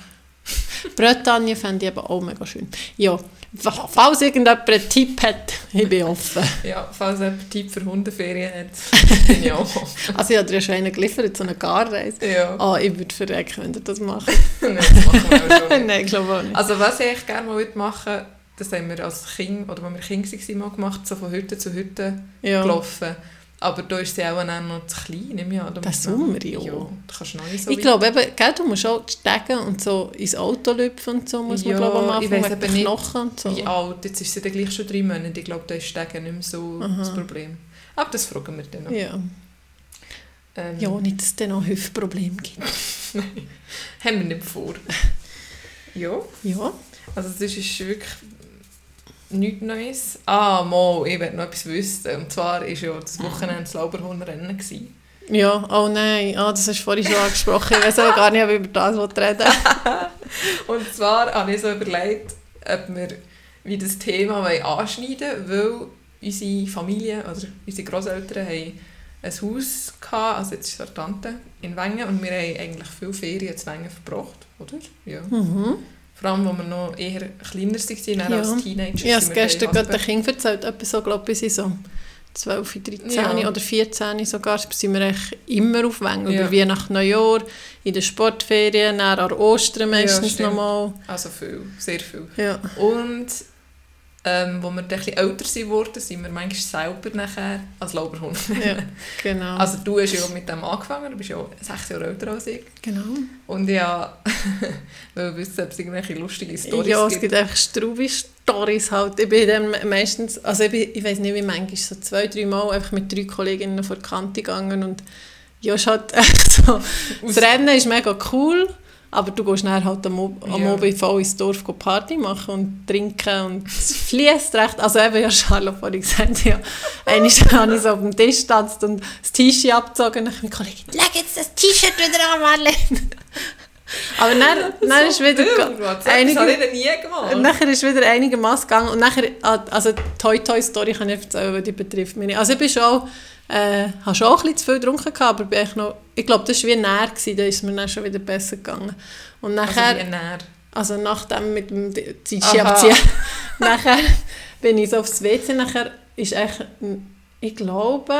Bretagne fände ich eben auch mega schön. Ja, fa- falls irgendjemand einen Tipp hat, [LAUGHS] ich bin offen. Ja, falls jemand Tipp für Hundeferien hat, [LAUGHS] bin ich auch offen. Also ich habe dir ja schon einen geliefert, so eine Garreise. Ja, Ah, ich würde verrecken, wenn ihr das macht. [LAUGHS] Nein, das machen wir auch schon. Nein, ich glaube auch nicht. Also was ich eigentlich gerne mal machen würde, das haben wir als Kind, oder als wir Kinder waren, mal gemacht, so von Hütte zu Hütte Ja. gelaufen. Aber da ist sie auch noch zu klein, nehme ich an. Da Der muss man- Sommer, ja. Ja, da kannst du noch nicht so Ich glaube eben, gell, du musst auch steigen und so ins Auto lüpfen und so, muss man Ja, glaube am ich Anfang weiss mit eben nicht, und so. Wie alt? Jetzt ist sie dann gleich schon drei Monate. Ich glaube, da ist Stegen nicht mehr so Aha. das Problem. Aber das fragen wir dann noch. Ja. Ähm, ja, nicht, dass es dann auch Hüftprobleme gibt. [LAUGHS] Haben wir nicht vor. [LAUGHS] ja, Ja. also das ist wirklich nichts Neues. Ah, mal, ich werde noch etwas wissen. Und zwar war ja das Wochenende das Lauberhornrennen. gewesen. Ja, oh nein, ah, das hast du vorhin schon angesprochen. Ich weiß auch gar nicht, ob ich über das reden. [LAUGHS] Und zwar habe ich so überlegt, ob wir wie das Thema anschneiden wollen, weil unsere Familie oder unsere Großeltern haben ein Haus gehabt, also jetzt ist es Tante in Wengen und wir haben eigentlich viele Ferien zu Wengen verbracht, oder? Ja. Mhm. Vor allem, als wir noch eher kleiner waren, Ja. als Teenager. Wir gestern gerade den. Kindern erzählt, etwa so, glaube ich, so 12, 13 Ja. oder 14 sogar, sind wir echt immer auf Wengen. Ja. Über Weihnachten, Neujahr, in den Sportferien, dann an Ostern meistens stimmt. nochmal. Also viel, sehr viel. Ja. Und ähm, als wir dann bisschen älter wurden, sind wir manchmal selber nachher als Lauberhund. ja, genau. [LAUGHS] Also du hast ja mit dem angefangen, du bist ja sechs Jahre älter als ich. genau. Und ja, [LAUGHS] weil wir wissen, ob es irgendwelche lustige Storys ja, es gibt. gibt einfach Strubi-Stories halt. Ich bin dann meistens, also ich, bin, ich weiß nicht wie manchmal, so zwei, drei Mal einfach mit drei Kolleginnen vor die Kante gegangen und ja, es halt echt [LAUGHS] so, das Rennen ist mega cool, aber du gehst dann halt am, Ob- am Ja. Abend voll ins Dorf Party machen und trinken und es fließt recht, also eben, ja, Charlotte vorhin gesagt, ja, einmal [LAUGHS] habe ich so auf dem Tisch getanzt und das T-Shirt abgezogen und dann meine Kollegin, leg jetzt das T-Shirt wieder an, Marlene. [LAUGHS] aber dann, [LAUGHS] dann ist wieder... Wild, Mann. Das einige- habe ich nie gemacht. und nachher ist wieder einigermaßen gegangen und nachher, ah, also die Toy Toy Story kann ich erzählen, die betrifft mich nicht. Also ich bin schon, äh, habe schon auch ein bisschen zu viel getrunken aber bin eigentlich noch, ich glaube, das war wie näher, gewesen, da ist mir dann schon wieder besser gegangen. Und also nachher, wie näher. also, nach dem mit dem Zeitski Aha. abziehen, [LAUGHS] nachher bin ich so aufs WC, nachher ist echt, ich glaube,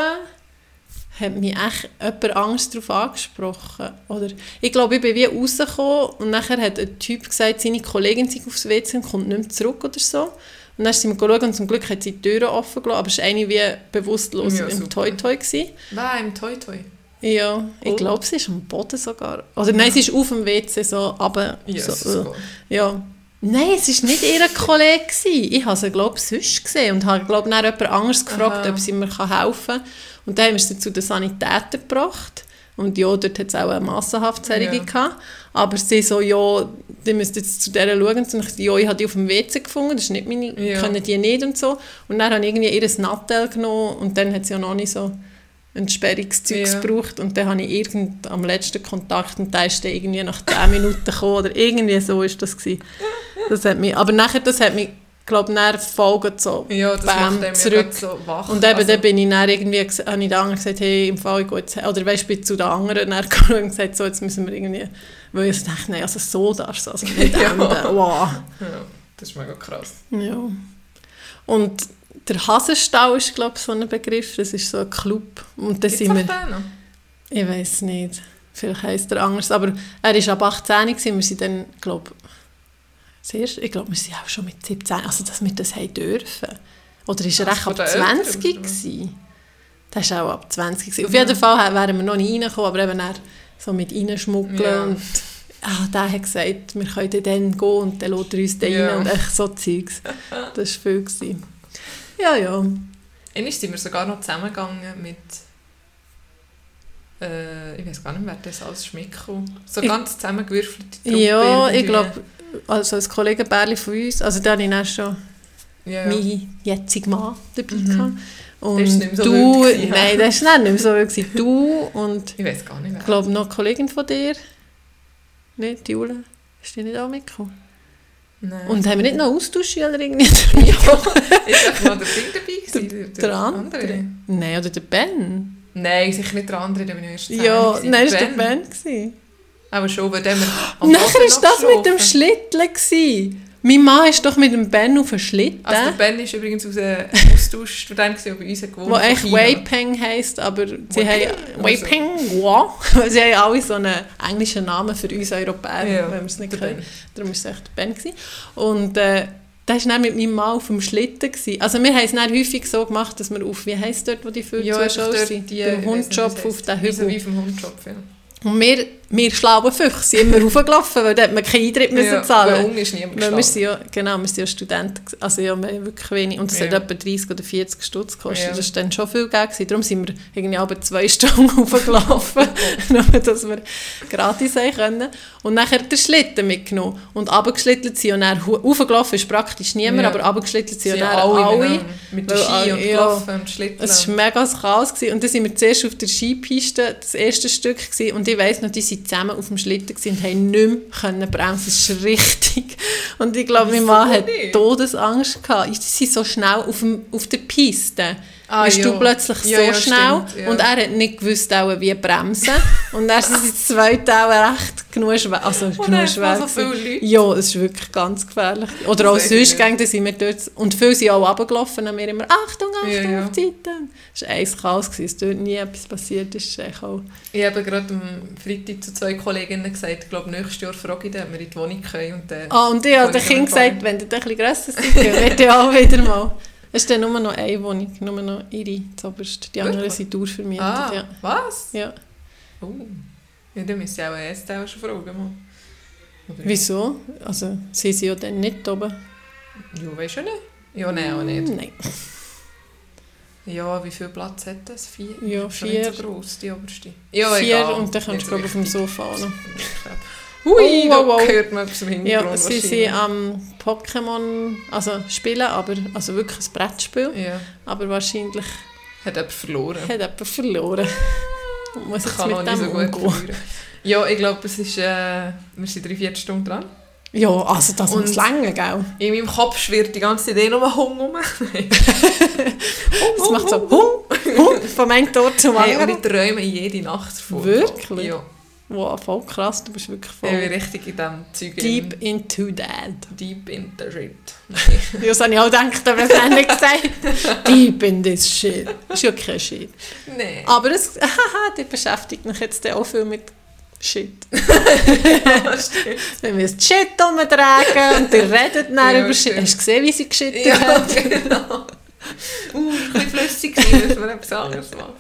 hat mich echt jemand Angst darauf angesprochen. Oder ich glaube, ich bin wie rausgekommen und nachher hat ein Typ gesagt, seine Kollegin sei aufs WC und kommt nicht mehr zurück oder so. Und dann sind wir und zum Glück hat sie die Türen offen gelassen, aber es war eine wie bewusstlos Ja, im super. Toy Toy. Gewesen. Nein, im Toi. Ja, ich Oh. glaube, sie ist am Boden sogar. Oder nein, sie ist auf dem WC so, aber Jesus so, äh, ja. Nein, es war nicht ihr Kollege. gewesen. Ich habe sie, glaube ich, sonst gesehen und habe, glaube dann jemand anderes gefragt, Aha. ob sie mir helfen kann. Und dann haben wir sie zu den Sanitätern gebracht. Und ja, dort hat es auch eine Massenhaftserie Ja. gehabt. Aber sie so, ja, die müsst jetzt zu der schauen. Und ich ja, ich habe die auf dem WC gefunden, das ist nicht meine, Ja. können die nicht und so. Und dann habe ich irgendwie ihr Nattel genommen und dann hat sie ja noch nicht so ein Sperrungszeug Ja. gebraucht. Und dann habe ich irgend am letzten Kontakt und der ist dann irgendwie nach 10 Minuten gekommen oder irgendwie so ist das gewesen. Das hat mich, aber nachher, das hat mich, glaube ich, dann voll so Ja, das Bam, macht zurück. so wach. und eben, Also, dann bin ich dann irgendwie, habe ich den anderen gesagt, hey, im Fall, ich gehe jetzt, oder weißt du, bin zu den anderen dann [LAUGHS] gegangen und gesagt, so, jetzt müssen wir irgendwie, weil ich dachte, nein, also so darfst du also nicht [LAUGHS] Ja. enden, wow. ja, das ist mega krass. Ja. Und der Hasenstall ist, glaube ich, so ein Begriff, das ist so ein Club. Und da sind wir, ich weiß nicht, vielleicht heisst er anders, aber er war ab 18 gewesen, wir sind dann, glaube ich, ich glaube, wir sind auch schon mit 17, also dass wir das haben dürfen. Oder ist er echt von ab den Eltern, 20 oder? gewesen? Das war auch ab 20 gewesen. Auf Ja. jeden Fall wären wir noch nicht reingekommen, aber eben dann so mit reinschmuggeln Ja. und ah, der hat gesagt, wir können dann gehen und dann lässt er uns dann Ja. rein und echt so Zeugs. Das war viel. Gewesen. Ja, ja. Einmal sind wir sogar noch zusammengegangen mit... Äh, ich weiß gar nicht mehr, wer das alles Schmickel. So Ich- ganz zusammengewürfelte Truppe. Ja, ich irgendwie. glaube, also als Kollegenbärli von uns, also da hatte ich dann schon Ja, ja. meinen jetzigen Mann dabei Mhm. Und nicht so du, gewesen, [LAUGHS] nein, das war nicht mehr so wild. gewesen. Du und Ich weiß gar nicht mehr. glaube noch eine Kollegin von dir, nicht, die Jule, ist die nicht auch mitgekommen? Nein. Und haben wir nicht noch Austauschschüler irgendwie? [LAUGHS] ja, ist einfach noch der Ding dabei gewesen? Der andere? Nein, oder der Ben? Nein, sicher nicht der andere, der bin ich erst Ja, nein, war der Ben. gewesen. Aber schon, weil der wir [GASPS] am Nachher war das mit dem. Schlitteln. gewesen. Mein Mann ist doch mit dem Ben auf den Schlitten. Also der Ben ist übrigens aus einem Austauschstudent, der bei uns gewohnt wo von eigentlich. Waypeng heisst, aber sie Waypeng? haben Waypeng, wow, weil sie haben alle so einen englischen Namen für uns Europäer, Ja, wenn wir es nicht der können. Ben. Darum war es echt der Ben. Gewesen. Und äh, der war dann mit meinem Mann auf dem Schlitten. Gewesen. Also wir haben es dann häufig so gemacht, dass wir auf, wie heisst dort, wo die viele Ja, sind? die, Der es auf den Hügel. Wie vom Hundjob, ja. Und wir, wir schlauen Füchse sind immer [LAUGHS] raufgelaufen, weil da hat man keinen Eintritt müssen ja, zahlen unten ist niemand Weil wir sind ja, genau, wir sind ja Studenten, also ja, wir wirklich wenig. Und es Ja. hat etwa 30 oder 40 Stutz gekostet. Ja. Das war dann schon viel Geld. Gewesen. Darum sind wir irgendwie aber zwei [LAUGHS] Stunden hochgelaufen, [LAUGHS] nur dass wir gratis sein können. Und nachher den Schlitten mitgenommen. Und runtergeschlittelt sind und dann hochgelaufen ist praktisch niemand, Ja. aber runtergeschlittelt sind Sie und dann alle, alle. Mit Weil, Ski und ja, Laufen und Schlitten. Es war mega Chaos. Gewesen. Und dann sind wir zuerst auf der Skipiste, das erste Stück. Gewesen. Und ich weiss noch, die sind zusammen auf dem Schlitten und haben nicht mehr können bremsen. Das ist richtig. Und ich glaube, mein Mann hat nicht? Todesangst gehabt. Die sind so schnell auf, dem, auf der Piste. Ah, bist ja. du plötzlich Ja, so ja, schnell stimmt, und er hat nicht gewusst, auch, wie bremsen. [LAUGHS] und dann sind sie zu zweit auch recht genug schwer. Also, Und genug dann schwer so viele. Ja, es ist wirklich ganz gefährlich. Oder auch Das sonst nicht. gingen sind wir dort. Und viele sind auch runtergelaufen und wir immer «Achtung, Achtung, Ja, auf die Seite!» Es war ein Chaos, gewesen. es dort nie etwas passiert ist. ist auch Ich habe gerade am Freitag zu zwei Kolleginnen gesagt, ich glaube, nächstes Jahr frage ich dann, ob wir in die Wohnung können. Und, äh, Ah, und ich habe den ich Kind erfahren. gesagt, wenn ihr ein bisschen grösser seid, wird ihr auch wieder mal. [LAUGHS] Es ist dann nur noch eine Wohnung, nur noch ihre, zuoberst. Die anderen sind durchvermietet. ah, Ja. was? Ja. Oh. Ja, dann müsste ich auch erst auch schon fragen. Mal. Oder- Wieso? Also, sie sind ja dann nicht oben. Ja, weißt du nicht? Ja, nein, auch nicht. Nein. Ja, wie viel Platz hat das? Vier? Ja, doch nicht vier. so gross, die oberste. Ja, Vier egal. und dann kannst du, ich, auf dem. Sofa auch noch. Hui, Oh, da wow, hört man etwas im Hintergrund Ja, sie sind am Pokémon, also spielen, aber also wirklich ein Brettspiel. Ja, Aber wahrscheinlich hat jemand verloren. hat jemand verloren. Und [LAUGHS] muss jetzt Kann mit dem so gut umgehen. verlieren. Ja, ich glaube, es ist, äh, wir sind drei, vier Stunden dran. Ja, also das muss länger, gell? In meinem Kopf schwirrt die ganze Idee nur Hung um. Es [LAUGHS] [LAUGHS] macht so Hum, Hum, vom einen Tor zum Hey, und anderen. ich träume jede Nacht davon. Wirklich? Ja. Wow, voll krass, du bist wirklich Ich bin voll richtig in diesem Zeug deep in, into that. deep in the shit. [LAUGHS] Ja, das habe ich auch gedacht, aber das habe ich nicht gesagt. Deep in this shit. Ist ja kein Shit. Nein. Aber es, [LAUGHS] haha, die beschäftigt mich jetzt auch viel mit Shit. [LAUGHS] Wenn wir das Shit umtragen und die redet dann Ja, über Shit. stimmt. Hast du gesehen, wie sie geschittet ja, hat? genau. Uh, ein bisschen flüssig gewesen, müssen wir etwas anderes machen.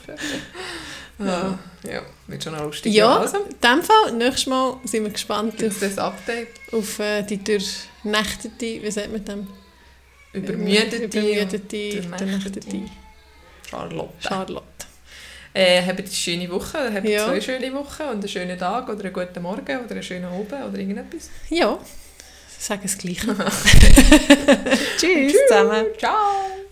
Ja, ja wird schon noch lustig. Ja, Also, in dem Fall, nächstes Mal sind wir gespannt auf, es das Update? auf äh, die durchnächtete, wie sagt man dem? Übermüdete, Übermüdete, durchnächtete Charlotte. Charlotte. Äh, habt eine schöne Woche, habt Ja. zwei schöne Wochen und einen schönen Tag oder einen guten Morgen oder einen schönen Abend oder irgendetwas. Ja, sagen das Gleiche. Tschüss zusammen. Ciao!